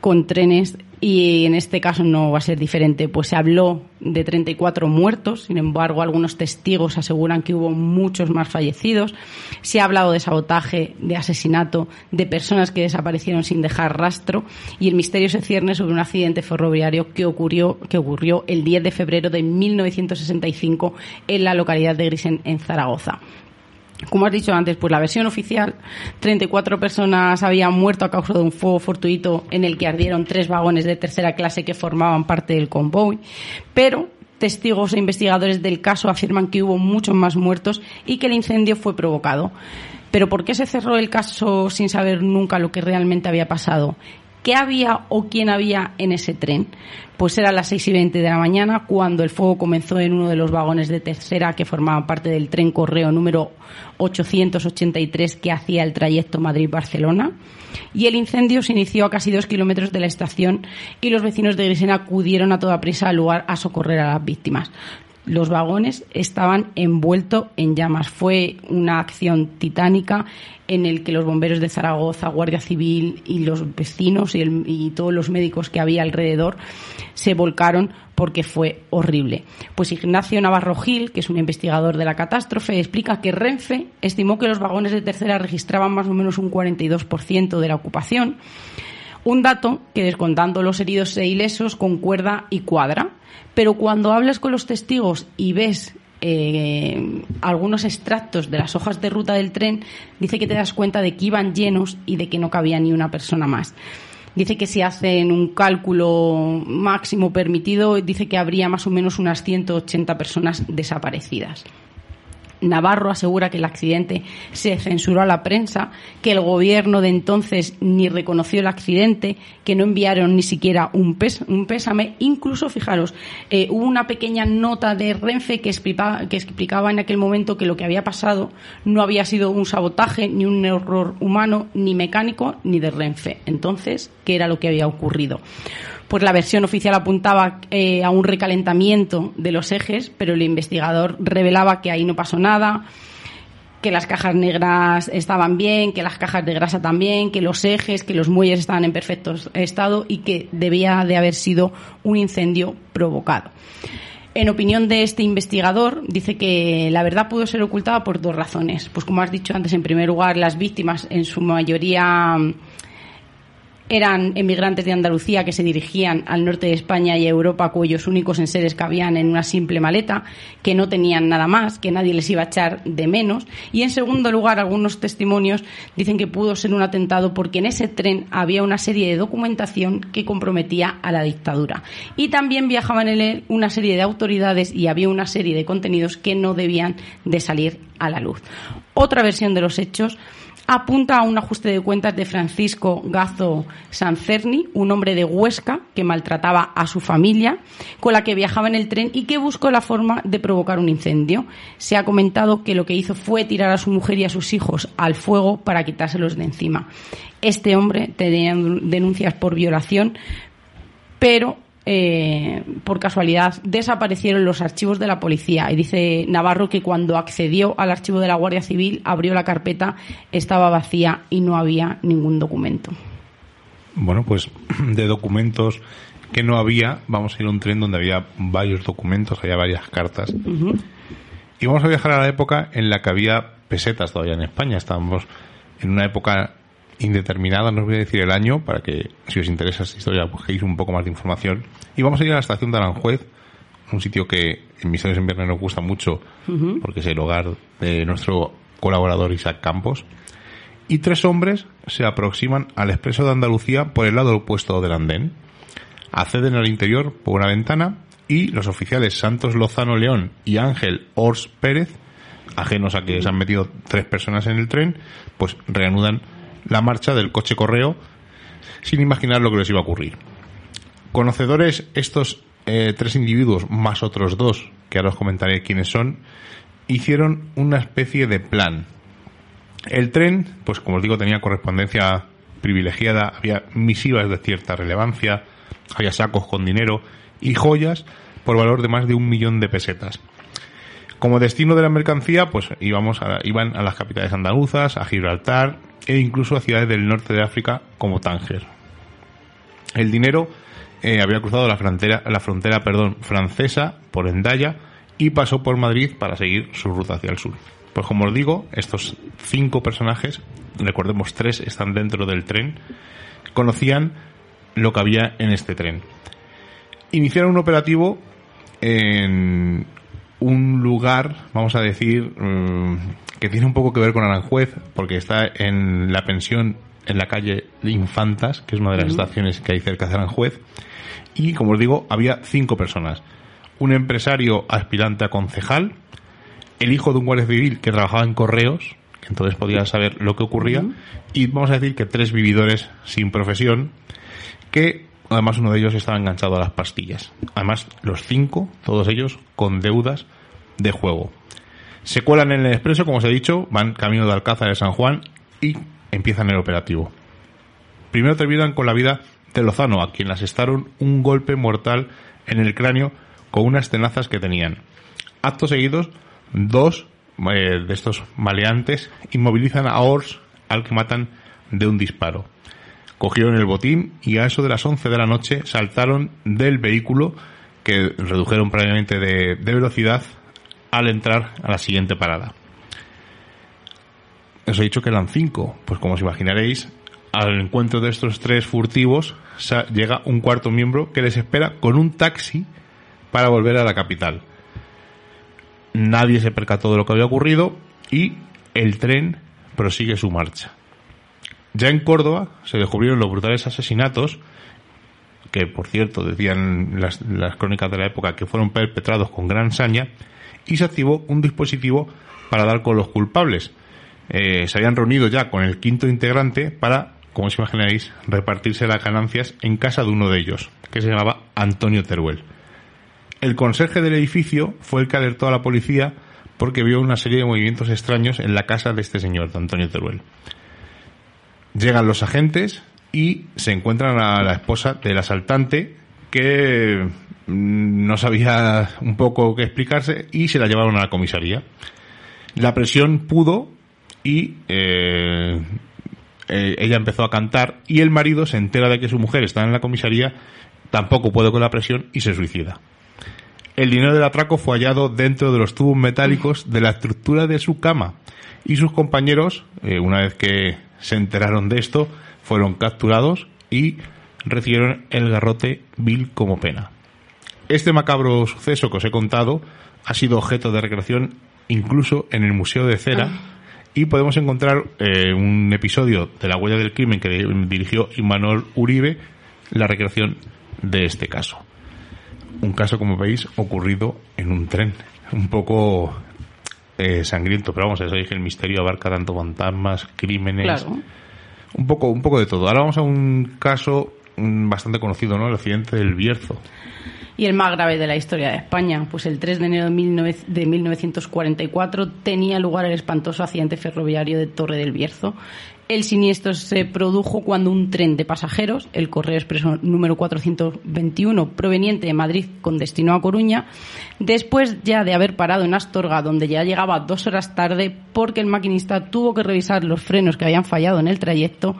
con trenes y en este caso no va a ser diferente, pues se habló de 34 muertos, sin embargo algunos testigos aseguran que hubo muchos más fallecidos, se ha hablado de sabotaje, de asesinato, de personas que desaparecieron sin dejar rastro y el misterio se cierne sobre un accidente ferroviario que ocurrió, que ocurrió el 10 de febrero de 1965 en la localidad de Grisen, en Zaragoza. Como has dicho antes, pues la versión oficial, 34 personas habían muerto a causa de un fuego fortuito en el que ardieron tres vagones de tercera clase que formaban parte del convoy, pero testigos e investigadores del caso afirman que hubo muchos más muertos y que el incendio fue provocado. Pero ¿por qué se cerró el caso sin saber nunca lo que realmente había pasado? ¿Qué había o quién había en ese tren? Pues era las 6 y 20 de la mañana cuando el fuego comenzó en uno de los vagones de tercera que formaban parte del tren correo número 883 que hacía el trayecto Madrid-Barcelona. Y el incendio se inició a casi dos kilómetros de la estación y los vecinos de Grisena acudieron a toda prisa al lugar a socorrer a las víctimas. Los vagones estaban envueltos en llamas. Fue una acción titánica en el que los bomberos de Zaragoza, Guardia Civil y los vecinos y, el- y todos los médicos que había alrededor se volcaron porque fue horrible. Pues Ignacio Navarro Gil, que es un investigador de la catástrofe, explica que Renfe estimó que los vagones de tercera registraban más o menos un 42% de la ocupación. Un dato que, descontando los heridos e ilesos, concuerda y cuadra. Pero cuando hablas con los testigos y ves eh, algunos extractos de las hojas de ruta del tren, dice que te das cuenta de que iban llenos y de que no cabía ni una persona más. Dice que si hacen un cálculo máximo permitido, dice que habría más o menos unas 180 personas desaparecidas. Navarro asegura que el accidente se censuró a la prensa, que el gobierno de entonces ni reconoció el accidente, que no enviaron ni siquiera un, pés- un pésame. Incluso, fijaros, eh, hubo una pequeña nota de Renfe que explicaba, que explicaba en aquel momento que lo que había pasado no había sido un sabotaje, ni un error humano, ni mecánico, ni de Renfe. Entonces, ¿qué era lo que había ocurrido? Pues la versión oficial apuntaba eh, a un recalentamiento de los ejes, pero el investigador revelaba que ahí no pasó nada, que las cajas negras estaban bien, que las cajas de grasa también, que los ejes, que los muelles estaban en perfecto estado y que debía de haber sido un incendio provocado. En opinión de este investigador, dice que la verdad pudo ser ocultada por dos razones. Pues como has dicho antes, en primer lugar, las víctimas en su mayoría eran emigrantes de Andalucía que se dirigían al norte de España y Europa cuyos únicos enseres cabían en una simple maleta, que no tenían nada más, que nadie les iba a echar de menos. Y en segundo lugar, algunos testimonios dicen que pudo ser un atentado porque en ese tren había una serie de documentación que comprometía a la dictadura. Y también viajaban en él una serie de autoridades y había una serie de contenidos que no debían de salir a la luz. Otra versión de los hechos apunta a un ajuste de cuentas de Francisco Gazo Sancerni, un hombre de Huesca que maltrataba a su familia, con la que viajaba en el tren y que buscó la forma de provocar un incendio. Se ha comentado que lo que hizo fue tirar a su mujer y a sus hijos al fuego para quitárselos de encima. Este hombre tenía denuncias por violación, pero eh, por casualidad, desaparecieron los archivos de la policía. Y dice Navarro que cuando accedió al archivo de la Guardia Civil, abrió la carpeta, estaba vacía y no había ningún documento. Bueno, pues de documentos que no había, vamos a ir a un tren donde había varios documentos, había varias cartas. Y vamos a viajar a la época en la que había pesetas todavía en España. Estábamos en una época indeterminada, no os voy a decir el año, para que si os interesa esta historia busquéis un poco más de información. Y vamos a ir a la estación de Aranjuez, un sitio que en Misiones en Viernes nos gusta mucho, porque es el hogar de nuestro colaborador Isaac Campos. Y tres hombres se aproximan al expreso de Andalucía por el lado opuesto del andén. Acceden al interior por una ventana y los oficiales Santos Lozano León y Ángel Ors Pérez, ajenos a que se han metido tres personas en el tren, pues reanudan la marcha del coche correo sin imaginar lo que les iba a ocurrir. Conocedores estos eh, tres individuos, más otros dos, que ahora os comentaré quiénes son, hicieron una especie de plan. El tren, pues como os digo, tenía correspondencia privilegiada, había misivas de cierta relevancia, había sacos con dinero y joyas por valor de más de un millón de pesetas. Como destino de la mercancía, pues íbamos a, iban a las capitales andaluzas, a Gibraltar, e incluso a ciudades del norte de África como Tánger. El dinero eh, había cruzado la frontera, la frontera perdón, francesa por Endaya y pasó por Madrid para seguir su ruta hacia el sur. Pues como os digo, estos cinco personajes, recordemos tres están dentro del tren, conocían lo que había en este tren. Iniciaron un operativo en un lugar, vamos a decir, mm, que tiene un poco que ver con Aranjuez, porque está en la pensión en la calle de Infantas, que es una de las estaciones que hay cerca de Aranjuez, y como os digo, había cinco personas. Un empresario aspirante a concejal, el hijo de un guardia civil que trabajaba en correos, que entonces podía saber lo que ocurría, y vamos a decir que tres vividores sin profesión, que además uno de ellos estaba enganchado a las pastillas. Además, los cinco, todos ellos, con deudas de juego. Se cuelan en el expreso, como os he dicho, van camino de Alcázar de San Juan y empiezan el operativo. Primero terminan con la vida de Lozano, a quien asestaron un golpe mortal en el cráneo con unas tenazas que tenían. Actos seguidos, dos eh, de estos maleantes inmovilizan a Ors, al que matan de un disparo. Cogieron el botín y a eso de las 11 de la noche saltaron del vehículo que redujeron previamente de velocidad al entrar a la siguiente parada. Os he dicho que eran cinco, pues como os imaginaréis, al encuentro de estos tres furtivos llega un cuarto miembro que les espera con un taxi para volver a la capital. Nadie se percató de lo que había ocurrido y el tren prosigue su marcha. Ya en Córdoba se descubrieron los brutales asesinatos que, por cierto, decían las, crónicas de la época que fueron perpetrados con gran saña y se activó un dispositivo para dar con los culpables. Eh, se habían reunido ya con el quinto integrante para, como os imagináis, repartirse las ganancias en casa de uno de ellos, que se llamaba Antonio Teruel. El conserje del edificio fue el que alertó a la policía porque vio una serie de movimientos extraños en la casa de este señor, de Antonio Teruel. Llegan los agentes y se encuentran a la esposa del asaltante que Mm, no sabía un poco qué explicarse y se la llevaron a la comisaría. La presión pudo y eh, eh, ella empezó a cantar y el marido se entera de que su mujer está en la comisaría, tampoco puede con la presión y se suicida. El dinero del atraco fue hallado dentro de los tubos metálicos de la estructura de su cama y sus compañeros, eh, una vez que se enteraron de esto, fueron capturados y recibieron el garrote vil como pena. Este macabro suceso que os he contado ha sido objeto de recreación incluso en el Museo de Cera y podemos encontrar eh, un episodio de La huella del crimen que dirigió Imanol Uribe, la recreación de este caso. Un caso, como veis, ocurrido en un tren. Un poco eh, sangriento, pero vamos, eso dije, el misterio abarca tanto fantasmas, crímenes, un poco, un poco de todo. Ahora vamos a un caso mm, bastante conocido, ¿no? El accidente del Bierzo y el más grave de la historia de España, pues el 3 de enero de 1944 tenía lugar el espantoso accidente ferroviario de Torre del Bierzo. El siniestro se produjo cuando un tren de pasajeros, el Correo Expreso número 421, proveniente de Madrid con destino a Coruña, después ya de haber parado en Astorga, donde ya llegaba dos horas tarde, porque el maquinista tuvo que revisar los frenos que habían fallado en el trayecto,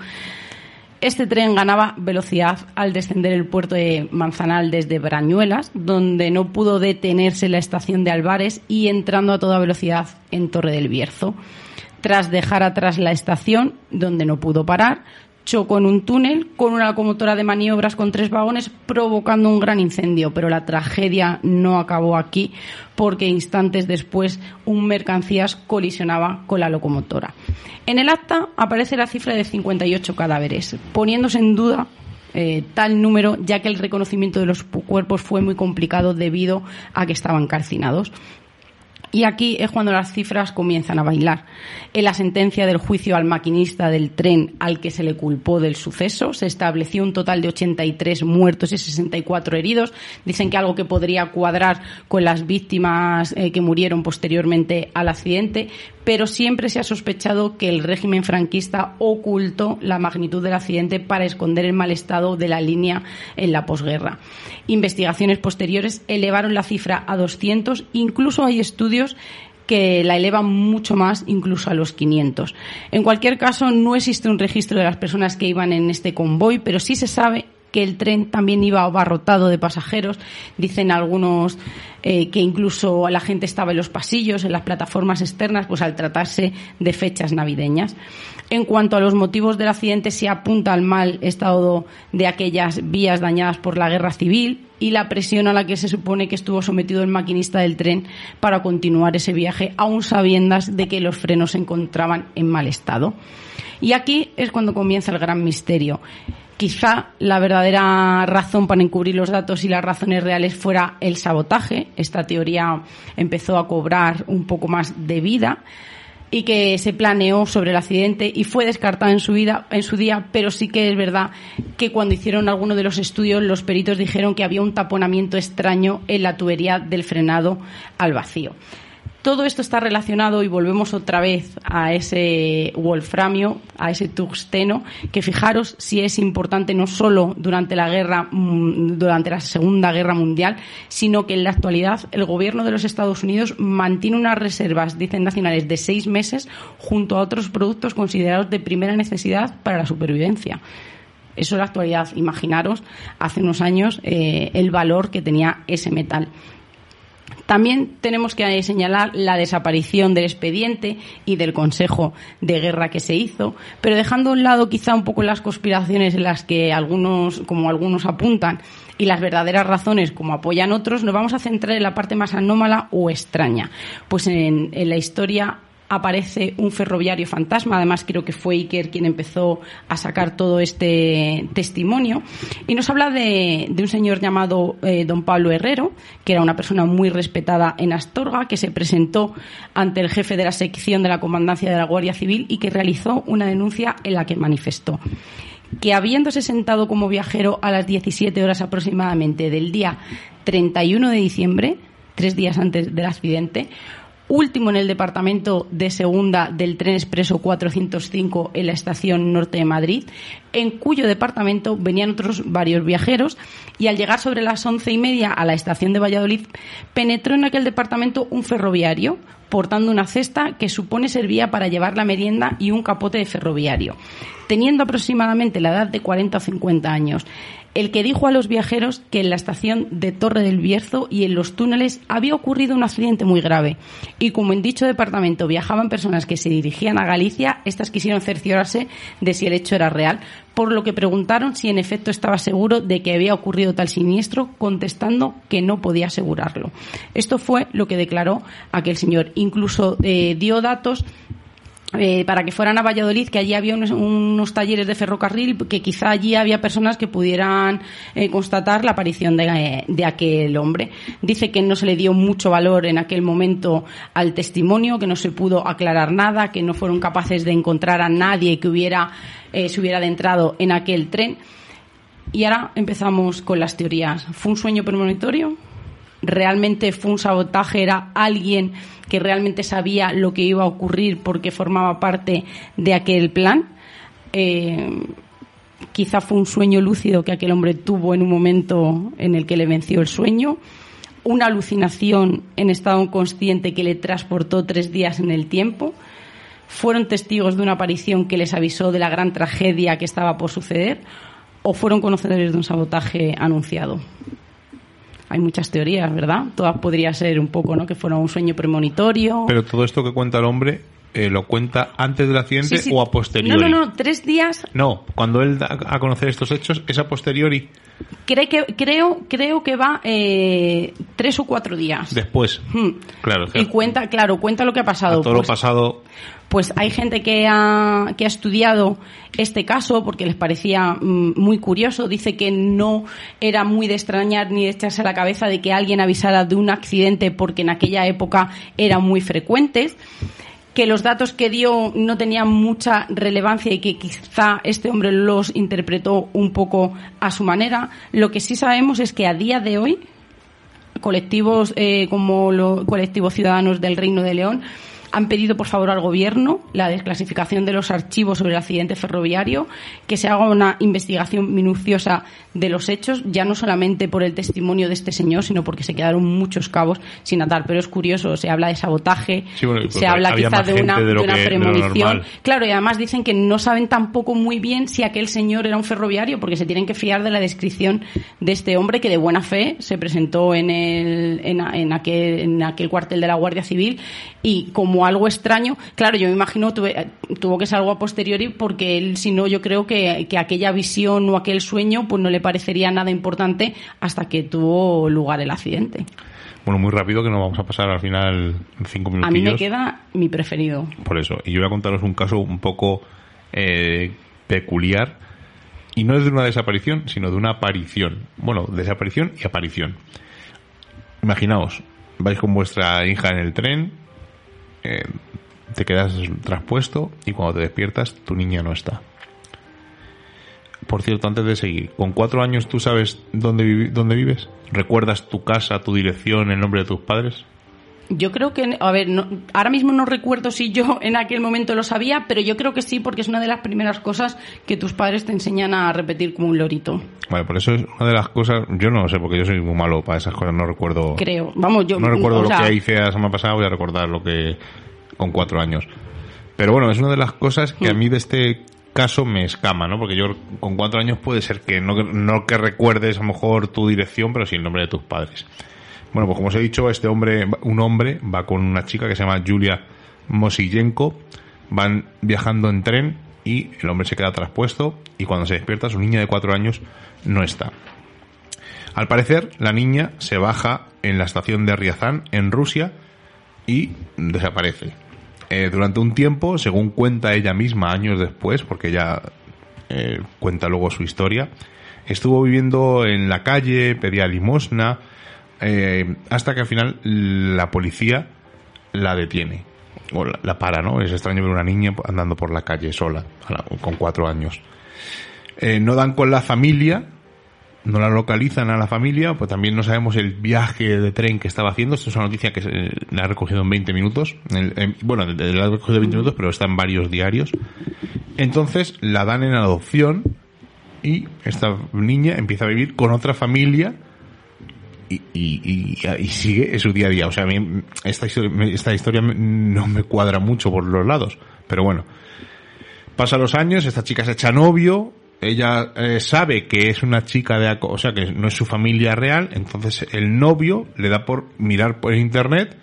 este tren ganaba velocidad al descender el puerto de Manzanal desde Brañuelas, donde no pudo detenerse la estación de Albares y entrando a toda velocidad en Torre del Bierzo. Tras dejar atrás la estación, donde no pudo parar, chocó en un túnel con una locomotora de maniobras con tres vagones provocando un gran incendio, pero la tragedia no acabó aquí porque instantes después un mercancías colisionaba con la locomotora. En el acta aparece la cifra de 58 cadáveres, poniéndose en duda eh, tal número, ya que el reconocimiento de los cuerpos fue muy complicado debido a que estaban calcinados. Y aquí es cuando las cifras comienzan a bailar. En la sentencia del juicio al maquinista del tren al que se le culpó del suceso, se estableció un total de 83 muertos y 64 heridos. Dicen que algo que podría cuadrar con las víctimas eh, que murieron posteriormente al accidente, pero siempre se ha sospechado que el régimen franquista ocultó la magnitud del accidente para esconder el mal estado de la línea en la posguerra. Investigaciones posteriores elevaron la cifra a 200, incluso hay estudios que la elevan mucho más, incluso a los 500. En cualquier caso, no existe un registro de las personas que iban en este convoy, pero sí se sabe que el tren también iba abarrotado de pasajeros. Dicen algunos eh, que incluso la gente estaba en los pasillos, en las plataformas externas, pues al tratarse de fechas navideñas. En cuanto a los motivos del accidente, se apunta al mal estado de aquellas vías dañadas por la guerra civil y la presión a la que se supone que estuvo sometido el maquinista del tren para continuar ese viaje, aún sabiendas de que los frenos se encontraban en mal estado. Y aquí es cuando comienza el gran misterio quizá la verdadera razón para encubrir los datos y las razones reales fuera el sabotaje. Esta teoría empezó a cobrar un poco más de vida y que se planeó sobre el accidente y fue descartada en su vida en su día, pero sí que es verdad que cuando hicieron alguno de los estudios los peritos dijeron que había un taponamiento extraño en la tubería del frenado al vacío. Todo esto está relacionado y volvemos otra vez a ese wolframio, a ese tungsteno, que fijaros si es importante no solo durante la guerra, mm, durante la Segunda Guerra Mundial, sino que en la actualidad el gobierno de los Estados Unidos mantiene unas reservas, dicen nacionales, de seis meses junto a otros productos considerados de primera necesidad para la supervivencia. Eso es la actualidad. Imaginaros hace unos años eh, el valor que tenía ese metal. También tenemos que señalar la desaparición del expediente y del Consejo de Guerra que se hizo, pero dejando a un lado quizá un poco las conspiraciones en las que algunos, como algunos apuntan, y las verdaderas razones como apoyan otros, nos vamos a centrar en la parte más anómala o extraña. Pues en, en la historia aparece un ferroviario fantasma, además creo que fue Iker quien empezó a sacar todo este testimonio, y nos habla de, un señor llamado eh, don Pablo Herrero, que era una persona muy respetada en Astorga, que se presentó ante el jefe de la sección de la Comandancia de la Guardia Civil y que realizó una denuncia en la que manifestó que habiéndose sentado como viajero a las 17 horas aproximadamente del día 31 de diciembre, tres días antes del accidente, último en el departamento de segunda del tren expreso 405 en la estación norte de Madrid, en cuyo departamento venían otros varios viajeros y al llegar sobre las once y media a la estación de Valladolid penetró en aquel departamento un ferroviario portando una cesta que supone servía para llevar la merienda y un capote de ferroviario, teniendo aproximadamente la edad de 40 o 50 años el que dijo a los viajeros que en la estación de Torre del Bierzo y en los túneles había ocurrido un accidente muy grave. Y como en dicho departamento viajaban personas que se dirigían a Galicia, estas quisieron cerciorarse de si el hecho era real, por lo que preguntaron si en efecto estaba seguro de que había ocurrido tal siniestro, contestando que no podía asegurarlo. Esto fue lo que declaró aquel señor. Incluso eh, dio datos eh, para que fueran a Valladolid, que allí había unos, talleres de ferrocarril, que quizá allí había personas que pudieran eh, constatar la aparición de, de, aquel hombre. Dice que no se le dio mucho valor en aquel momento al testimonio, que no se pudo aclarar nada, que no fueron capaces de encontrar a nadie que hubiera, eh, se hubiera adentrado en aquel tren. Y ahora empezamos con las teorías. ¿Fue un sueño premonitorio? ¿Realmente fue un sabotaje? ¿Era alguien que realmente sabía lo que iba a ocurrir porque formaba parte de aquel plan. Eh, quizá fue un sueño lúcido que aquel hombre tuvo en un momento en el que le venció el sueño, una alucinación en estado consciente que le transportó tres días en el tiempo, fueron testigos de una aparición que les avisó de la gran tragedia que estaba por suceder o fueron conocedores de un sabotaje anunciado hay muchas teorías, ¿verdad? Todas podría ser un poco, ¿no? Que fuera un sueño premonitorio. Pero todo esto que cuenta el hombre eh, lo cuenta antes del accidente o a posteriori. No, no, no, tres días. No, cuando él da a conocer estos hechos es a posteriori. Cree que, creo, creo que va eh, tres o cuatro días. Después. Hmm. Claro, Y cuenta, claro, cuenta lo que ha pasado. todo lo pues pasado. Pues hay gente que ha, que ha estudiado este caso porque les parecía mm, muy curioso. Dice que no era muy de extrañar ni de echarse a la cabeza de que alguien avisara de un accidente porque en aquella época eran muy frecuentes que los datos que dio no tenían mucha relevancia y que quizá este hombre los interpretó un poco a su manera. Lo que sí sabemos es que a día de hoy colectivos eh, como los colectivos ciudadanos del Reino de León han pedido, por favor, al Gobierno la desclasificación de los archivos sobre el accidente ferroviario, que se haga una investigación minuciosa de los hechos, ya no solamente por el testimonio de este señor, sino porque se quedaron muchos cabos sin atar. Pero es curioso, se habla de sabotaje, se habla quizás de una, premonición. Claro, y además dicen que no saben tampoco muy bien si aquel señor era un ferroviario, porque se tienen que fiar de la descripción de este hombre que de buena fe se presentó en, el, en, aquel, en aquel cuartel de la Guardia Civil y como algo extraño, claro, yo me imagino tuve, tuvo que ser algo a posteriori porque él, si no, yo creo que, que, aquella visión o aquel sueño pues no le parecería nada importante hasta que tuvo lugar el accidente. Bueno, muy rápido que nos vamos a pasar al final cinco minutos. A mí me queda mi preferido. Por eso. Y yo voy a contaros un caso un poco eh, peculiar. Y no es de una desaparición, sino de una aparición. Bueno, desaparición y aparición. Imaginaos, vais con vuestra hija en el tren, eh, te quedas traspuesto y cuando te despiertas tu niña no está. Por cierto, antes de seguir, ¿con cuatro años tú sabes dónde, dónde vives? ¿Recuerdas tu casa, tu dirección, el nombre de tus padres? Yo creo que, a ver, ahora mismo no recuerdo si yo en aquel momento lo sabía, pero yo creo que sí, porque es una de las primeras cosas que tus padres te enseñan a repetir como un lorito. Vale, por eso es una de las cosas, yo no lo sé, porque yo soy muy malo para esas cosas, no recuerdo. Creo, vamos, yo. No recuerdo lo que hice la semana pasada, voy a recordar lo que. con cuatro años. Pero bueno, es una de las cosas que a mm. mí de este caso me escama, ¿no? Porque yo con cuatro años puede ser que no, no que recuerdes a lo mejor tu dirección, pero sí el nombre de tus padres. Bueno, pues como os he dicho, este hombre, un hombre, va con una chica que se llama Julia Mosillenko, van viajando en tren y el hombre se queda traspuesto y cuando se despierta su niña de cuatro años no está. Al parecer, la niña se baja en la estación de Riazán, en Rusia, y desaparece. Eh, durante un tiempo, según cuenta ella misma años después, porque ella eh, cuenta luego su historia, estuvo viviendo en la calle, pedía limosna, eh, hasta que al final la policía la detiene. O la, para, ¿no? Es extraño ver una niña andando por la calle sola, con cuatro años. Eh, no dan con la familia, no la localizan a la familia, pues también no sabemos el viaje de tren que estaba haciendo. Esto es una noticia que la ha recogido en 20 minutos. bueno, la ha recogido en 20 minutos, pero está en varios diarios. Entonces la dan en adopción y esta niña empieza a vivir con otra familia y, y, y, sigue en su día a día. O sea, a mí esta historia, esta historia no me cuadra mucho por los lados, pero bueno. Pasan los años, esta chica se echa novio, ella eh, sabe que es una chica de, o sea, que no es su familia real, entonces el novio le da por mirar por internet,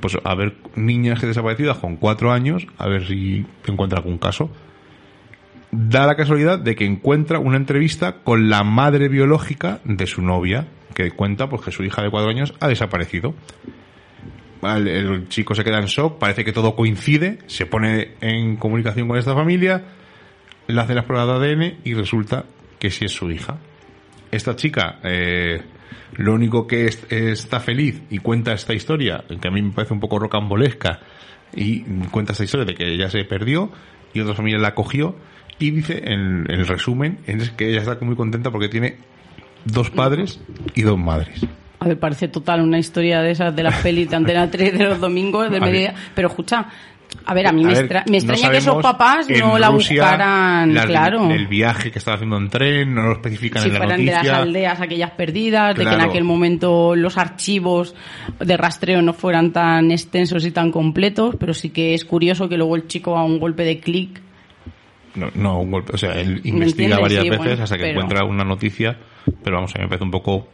pues a ver niñas que desaparecidas con cuatro años, a ver si encuentra algún caso. Da la casualidad de que encuentra una entrevista con la madre biológica de su novia, que cuenta pues que su hija de cuatro años ha desaparecido. El, chico se queda en shock, parece que todo coincide, se pone en comunicación con esta familia, le hace la prueba de ADN y resulta que sí es su hija. Esta chica, eh, lo único que está feliz y cuenta esta historia, que a mí me parece un poco rocambolesca, y cuenta esta historia de que ella se perdió y otra familia la cogió, y dice en, el resumen es que ella está muy contenta porque tiene dos padres y dos madres. A ver, parece total una historia de esas de las pelis de Antena 3 de los domingos de media. Pero escucha, a ver, a mí me, extraña que esos papás no la buscaran, claro. El viaje que estaba haciendo en tren, no lo especifican en la fueran de las aldeas aquellas perdidas, de que en aquel momento los archivos de rastreo no fueran tan extensos y tan completos, pero sí que es curioso que luego el chico a un golpe de clic no, no, un golpe, o sea, él investiga varias veces hasta que encuentra una noticia, pero vamos, a mí me parece un poco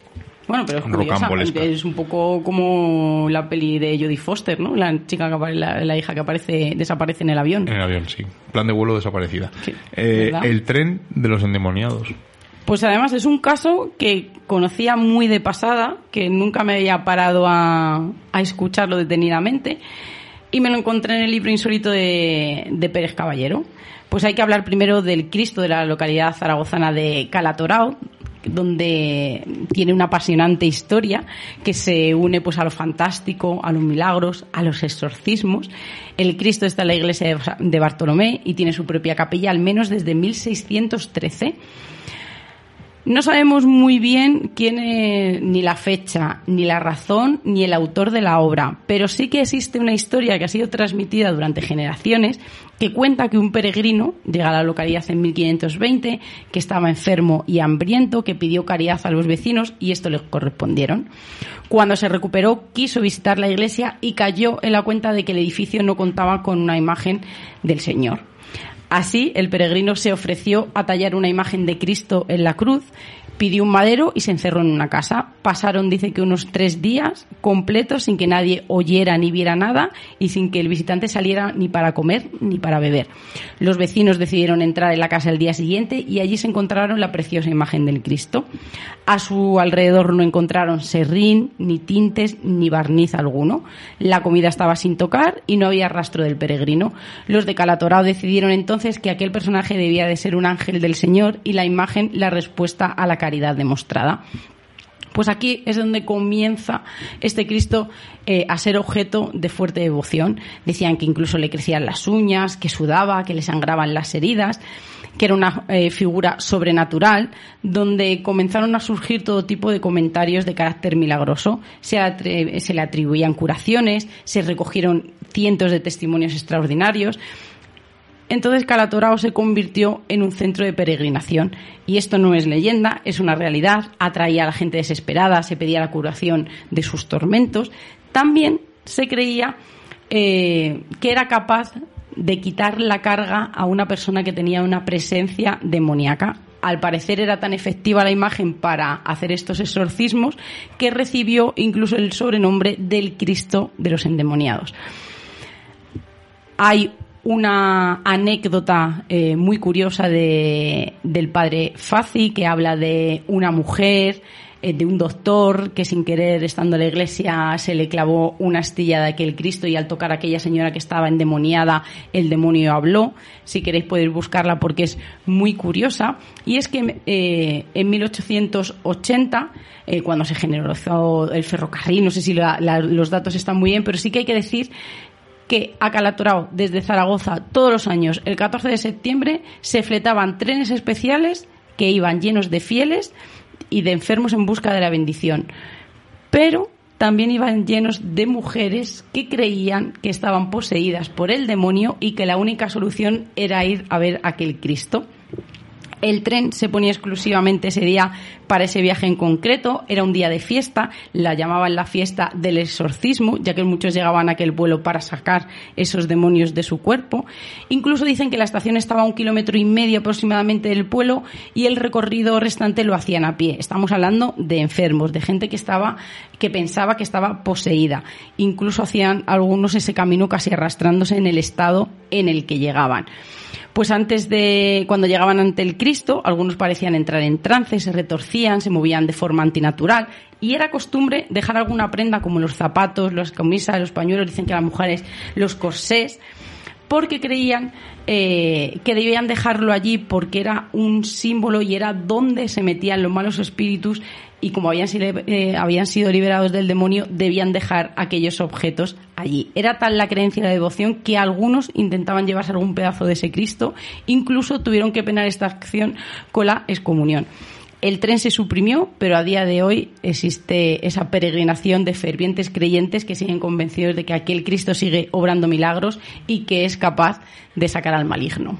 bueno, pero es es un poco como la peli de Jodie Foster, ¿no? La chica que la, hija que aparece, desaparece en el avión. En el avión, sí. Plan de vuelo desaparecida. Eh, el tren de los endemoniados. Pues además es un caso que conocía muy de pasada, que nunca me había parado a, a escucharlo detenidamente, y me lo encontré en el libro insólito de, de Pérez Caballero. Pues hay que hablar primero del Cristo de la localidad zaragozana de Calatorao, donde tiene una apasionante historia que se une pues a lo fantástico, a los milagros, a los exorcismos. El Cristo está en la iglesia de Bartolomé y tiene su propia capilla al menos desde 1613. No sabemos muy bien quién ni la fecha, ni la razón, ni el autor de la obra, pero sí que existe una historia que ha sido transmitida durante generaciones que cuenta que un peregrino llega a la localidad en 1520, que estaba enfermo y hambriento, que pidió caridad a los vecinos y esto le correspondieron. Cuando se recuperó, quiso visitar la iglesia y cayó en la cuenta de que el edificio no contaba con una imagen del Señor. Así, el peregrino se ofreció a tallar una imagen de Cristo en la cruz pidió un madero y se encerró en una casa. Pasaron, dice que unos tres días completos sin que nadie oyera ni viera nada y sin que el visitante saliera ni para comer ni para beber. Los vecinos decidieron entrar en la casa el día siguiente y allí se encontraron la preciosa imagen del Cristo. A su alrededor no encontraron serrín, ni tintes, ni barniz alguno. La comida estaba sin tocar y no había rastro del peregrino. Los de Calatorao decidieron entonces que aquel personaje debía de ser un ángel del Señor y la imagen la respuesta a la caridad demostrada. Pues aquí es donde comienza este Cristo eh, a ser objeto de fuerte devoción. Decían que incluso le crecían las uñas, que sudaba, que le sangraban las heridas, que era una eh, figura sobrenatural, donde comenzaron a surgir todo tipo de comentarios de carácter milagroso. Se le atribuían curaciones, se recogieron cientos de testimonios extraordinarios entonces Calatorao se convirtió en un centro de peregrinación. Y esto no es leyenda, es una realidad. Atraía a la gente desesperada, se pedía la curación de sus tormentos. También se creía eh, que era capaz de quitar la carga a una persona que tenía una presencia demoníaca. Al parecer era tan efectiva la imagen para hacer estos exorcismos que recibió incluso el sobrenombre del Cristo de los endemoniados. Hay una anécdota eh, muy curiosa de, del padre Fazi que habla de una mujer, eh, de un doctor que sin querer estando en la iglesia se le clavó una astilla de aquel Cristo y al tocar a aquella señora que estaba endemoniada el demonio habló. Si queréis podéis buscarla porque es muy curiosa. Y es que eh, en 1880 cuando se generalizó el ferrocarril, no sé si los datos están muy bien, pero sí que hay que decir que a desde Zaragoza, todos los años, el 14 de septiembre, se fletaban trenes especiales que iban llenos de fieles y de enfermos en busca de la bendición. Pero también iban llenos de mujeres que creían que estaban poseídas por el demonio y que la única solución era ir a ver aquel Cristo. El tren se ponía exclusivamente ese día para ese viaje en concreto. Era un día de fiesta, la llamaban la fiesta del exorcismo, ya que muchos llegaban a aquel vuelo para sacar esos demonios de su cuerpo. Incluso dicen que la estación estaba a un kilómetro y medio aproximadamente del pueblo y el recorrido restante lo hacían a pie. Estamos hablando de enfermos, de gente que estaba, que pensaba que estaba poseída. Incluso hacían algunos ese camino casi arrastrándose en el estado en el que llegaban pues antes de cuando llegaban ante el Cristo, algunos parecían entrar en trance, se retorcían, se movían de forma antinatural y era costumbre dejar alguna prenda como los zapatos, las camisas, los pañuelos, dicen que las mujeres los corsés, porque creían eh, que debían dejarlo allí porque era un símbolo y era donde se metían los malos espíritus y como habían sido, eh, habían sido liberados del demonio, debían dejar aquellos objetos allí. Era tal la creencia y la devoción que algunos intentaban llevarse algún pedazo de ese Cristo, incluso tuvieron que penar esta acción con la excomunión. El tren se suprimió, pero a día de hoy existe esa peregrinación de fervientes creyentes que siguen convencidos de que aquel Cristo sigue obrando milagros y que es capaz de sacar al maligno.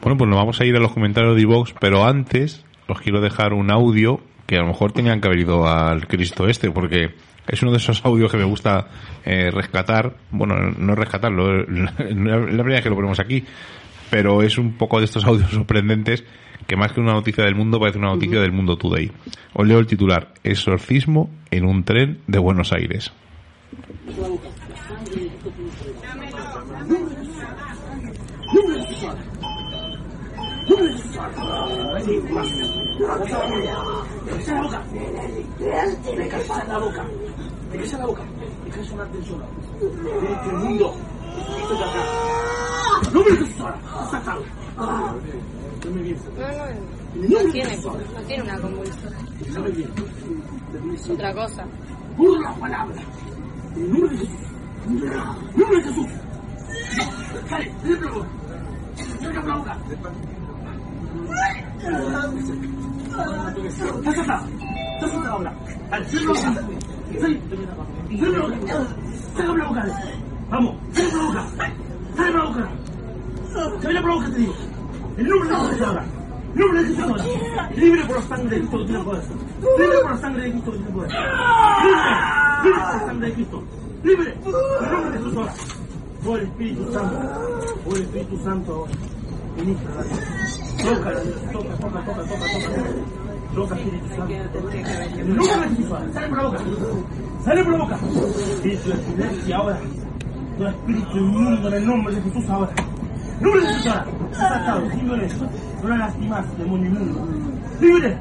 Bueno, pues nos vamos a ir a los comentarios de iVox, pero antes os quiero dejar un audio que a lo mejor tenían que haber ido al Cristo este, porque es uno de esos audios que me gusta eh, rescatar. Bueno, no rescatarlo, la, la primera vez que lo ponemos aquí, pero es un poco de estos audios sorprendentes que más que una noticia del mundo parece una noticia del mundo today. Os leo el titular, exorcismo en un tren de Buenos Aires. No, no, no tiene, no tiene una convulsión. Otra cosa. Por la palabra. En nombre de Jesús. Nombre de Jesús. Boca. Vamos. El nombre de Jesús ahora. El nombre de Jesús ahora. Libre por la sangre de Cristo que tiene poder. Libre por la sangre de Cristo que tiene poder. Libre. Libre por la sangre de Cristo. Libre. El nombre de Jesús ahora. Oh Espíritu Santo. Oh Espíritu Santo ahora. Ministra Toca, toca, toca, toca, toca, toca. Toca, Espíritu Santo. En el nombre de Jesús ahora. Sale por la boca. Sale por la boca. Espíritu de silencio ahora. Todo espíritu inmundo en el nombre de Jesús ahora. ¡Nombre de Jesús! No la lastimas, demonio inmundo. ¡Libre!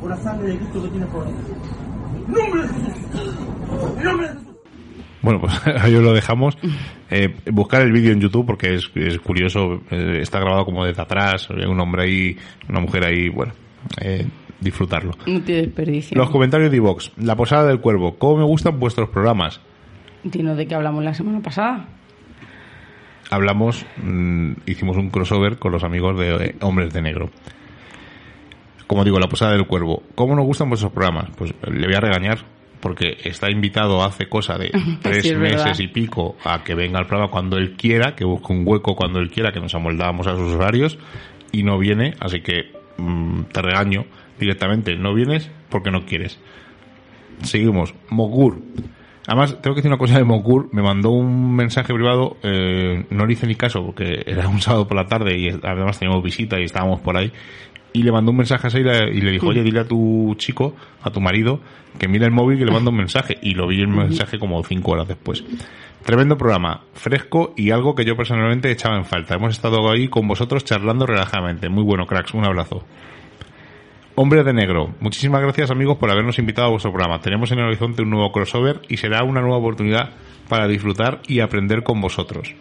Por la sangre de Cristo que tiene poder. ¡Nombre de Jesús! ¡En nombre de Jesús! Bueno, pues ahí os lo dejamos. Eh, buscar el vídeo en YouTube porque es, es curioso. eh, está grabado como desde atrás. Hay un hombre ahí, una mujer ahí. Bueno, eh, disfrutarlo. No tiene desperdicio. Los comentarios de iVox. La posada del cuervo. ¿Cómo me gustan vuestros programas? Dino de qué hablamos la semana pasada. Hablamos, mm, hicimos un crossover con los amigos de eh, Hombres de Negro. Como digo, la posada del cuervo. ¿Cómo nos gustan vuestros programas? Pues le voy a regañar porque está invitado hace cosa de tres Sí, es verdad. meses y pico a que venga al programa cuando él quiera, que busque un hueco cuando él quiera, que nos amoldábamos a sus horarios y no viene, así que mm, te regaño directamente. No vienes porque no quieres. Seguimos. Mogur. Además, tengo que decir una cosa de Mogur. Me mandó un mensaje privado. eh, no le hice ni caso porque era un sábado por la tarde y además teníamos visita y estábamos por ahí. Y le mandó un mensaje a Seira y le dijo, oye, dile a tu chico, a tu marido, que mire el móvil y que le manda un mensaje. Y lo vi el mensaje como cinco horas después. Tremendo programa, fresco y algo que yo personalmente echaba en falta. Hemos estado ahí con vosotros charlando relajadamente. Muy bueno, cracks. Un abrazo. Hombre de Negro, muchísimas gracias amigos por habernos invitado a vuestro programa. Tenemos en el horizonte un nuevo crossover y será una nueva oportunidad para disfrutar y aprender con vosotros.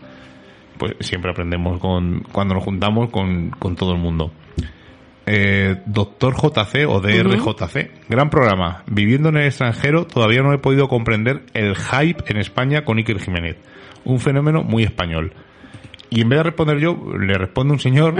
Pues siempre aprendemos con, cuando nos juntamos con, con todo el mundo. Eh, Doctor JC o DRJC, gran programa. Viviendo en el extranjero todavía no he podido comprender el hype en España con Iker Jiménez. Un fenómeno muy español. Y en vez de responder yo, le responde un señor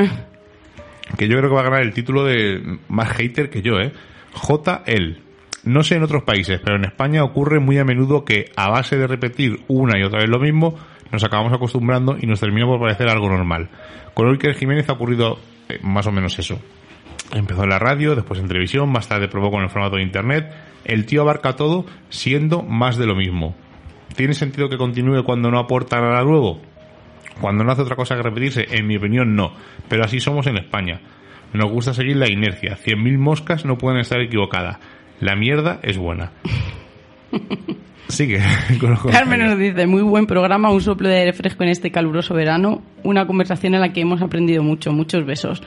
que yo creo que va a ganar el título de más hater que yo, ¿eh? JL. No sé en otros países, pero en España ocurre muy a menudo que a base de repetir una y otra vez lo mismo, nos acabamos acostumbrando y nos termina por parecer algo normal. Con Iker Jiménez ha ocurrido eh, más o menos eso. Empezó en la radio, después en televisión, más tarde probó con el formato de internet. El tío abarca todo siendo más de lo mismo. ¿Tiene sentido que continúe cuando no aporta nada nuevo? Cuando no hace otra cosa que repetirse, en mi opinión no. Pero así somos en España. Nos gusta seguir la inercia. Cien mil moscas no pueden estar equivocadas. La mierda es buena. Sigue. con los Carmen nos dice, muy buen programa, un soplo de aire fresco en este caluroso verano, una conversación en la que hemos aprendido mucho, muchos besos.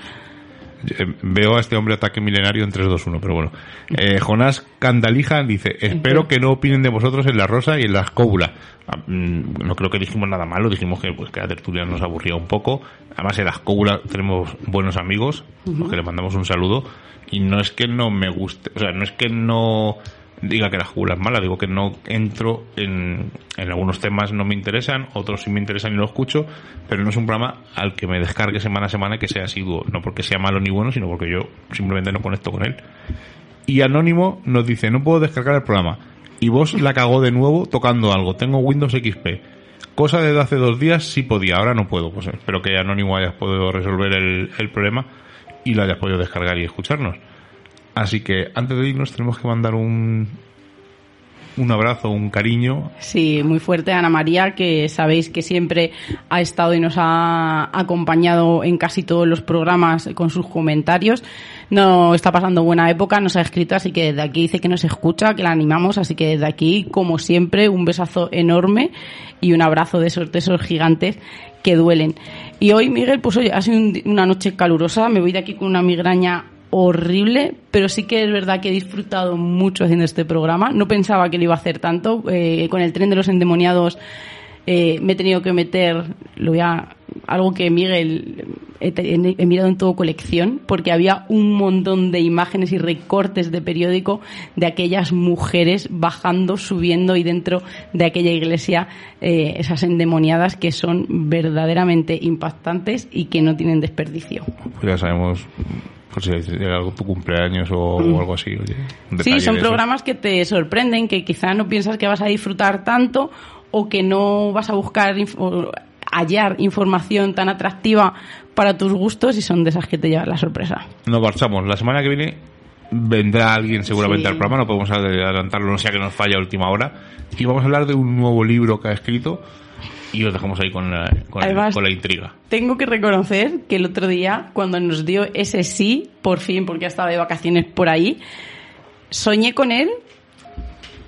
Eh, Veo a este hombre ataque milenario en 3-2-1, pero bueno. Eh, Jonás Candalija dice, espero que no opinen de vosotros en la rosa y en la escóbula. Ah, mm, No creo que dijimos nada malo, dijimos que, pues, que la tertulia nos aburría un poco. Además, en la escóbula tenemos buenos amigos, los que le mandamos un saludo. Y no es que no me guste, o sea, no es que no diga que la escóbula es mala, digo que no entro en, en algunos temas no me interesan, otros sí me interesan y lo escucho, pero no es un programa al que me descargue semana a semana que sea asiduo, no porque sea malo ni bueno, sino porque yo simplemente no conecto con él. Y Anónimo nos dice, no puedo descargar el programa. Y vos la cagó de nuevo tocando algo. Tengo Windows XP. Cosa de hace dos días sí podía, ahora no puedo. Pues espero que Anónimo hayas podido resolver el, el problema y lo hayas podido descargar y escucharnos. Así que antes de irnos tenemos que mandar un, un abrazo, un cariño Sí, muy fuerte Ana María, que sabéis que siempre ha estado y nos ha acompañado en casi todos los programas con sus comentarios. No está pasando buena época, nos ha escrito, así que desde aquí dice que nos escucha, que la animamos, así que desde aquí, como siempre, un besazo enorme y un abrazo de esos, de esos gigantes que duelen. Y hoy, Miguel, pues oye, ha sido un una noche calurosa, me voy de aquí con una migraña horrible, pero sí que es verdad que he disfrutado mucho haciendo este programa. No pensaba que lo iba a hacer tanto. Eh, con el tren de los endemoniados eh, me he tenido que meter, lo voy a, algo que Miguel he, te- he- mirado en todo colección, porque había un montón de imágenes y recortes de periódico de aquellas mujeres bajando, subiendo y dentro de aquella iglesia eh, esas endemoniadas que son verdaderamente impactantes y que no tienen desperdicio. Pues ya sabemos, pues si es algo tu cumpleaños o, o algo así. Oye, Sí, son programas que te sorprenden, que quizá no piensas que vas a disfrutar tanto o que no vas a buscar inf- o hallar información tan atractiva para tus gustos y son de esas que te llevan la sorpresa. Nos marchamos. La semana que viene vendrá alguien seguramente Sí. al programa, no podemos adelantarlo, no sea que nos falla a última hora. Y vamos a hablar de un nuevo libro que ha escrito y os dejamos ahí con la, con, Además- con la intriga. Tengo que reconocer que el otro día, cuando nos dio ese sí, por fin, porque ha estado de vacaciones por ahí, soñé con él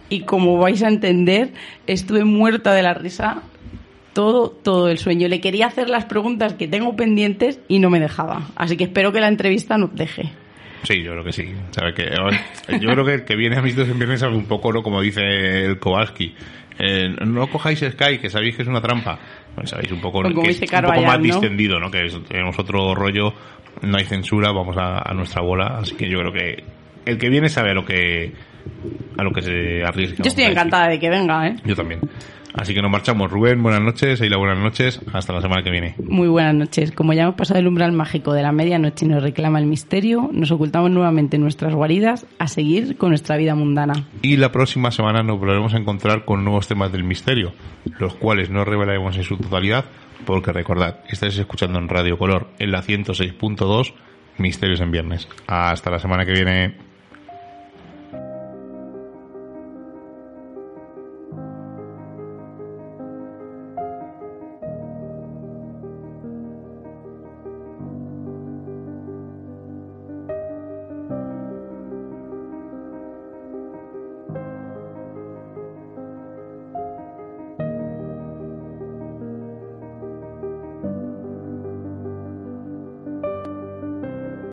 y como vais a entender, estuve muerta de la risa todo, todo el sueño. Le quería hacer las preguntas que tengo pendientes y no me dejaba. Así que espero que la entrevista nos deje. Sí, yo creo que sí. Sabe que, yo creo que el que viene a mis dos en viernes sabe un poco, ¿no? Como dice el Kowalski. Eh, no cojáis Sky, que sabéis que es una trampa. Bueno, sabéis un poco, que es un poco más distendido, ¿no? Que es- tenemos otro rollo, no hay censura, vamos a, a nuestra bola. Así que yo creo que el que viene sabe a lo que a lo que se arriesga. Yo estoy encantada de que venga, ¿eh? Yo también. Así que nos marchamos. Rubén, buenas noches. Eila, buenas noches. Hasta la semana que viene. Muy buenas noches. Como ya hemos pasado el umbral mágico de la medianoche y nos reclama el misterio, nos ocultamos nuevamente en nuestras guaridas a seguir con nuestra vida mundana. Y la próxima semana nos volveremos a encontrar con nuevos temas del misterio, los cuales no revelaremos en su totalidad, porque recordad, estáis escuchando en Radio Color en la 106.2 Misterios en Viernes. Hasta la semana que viene.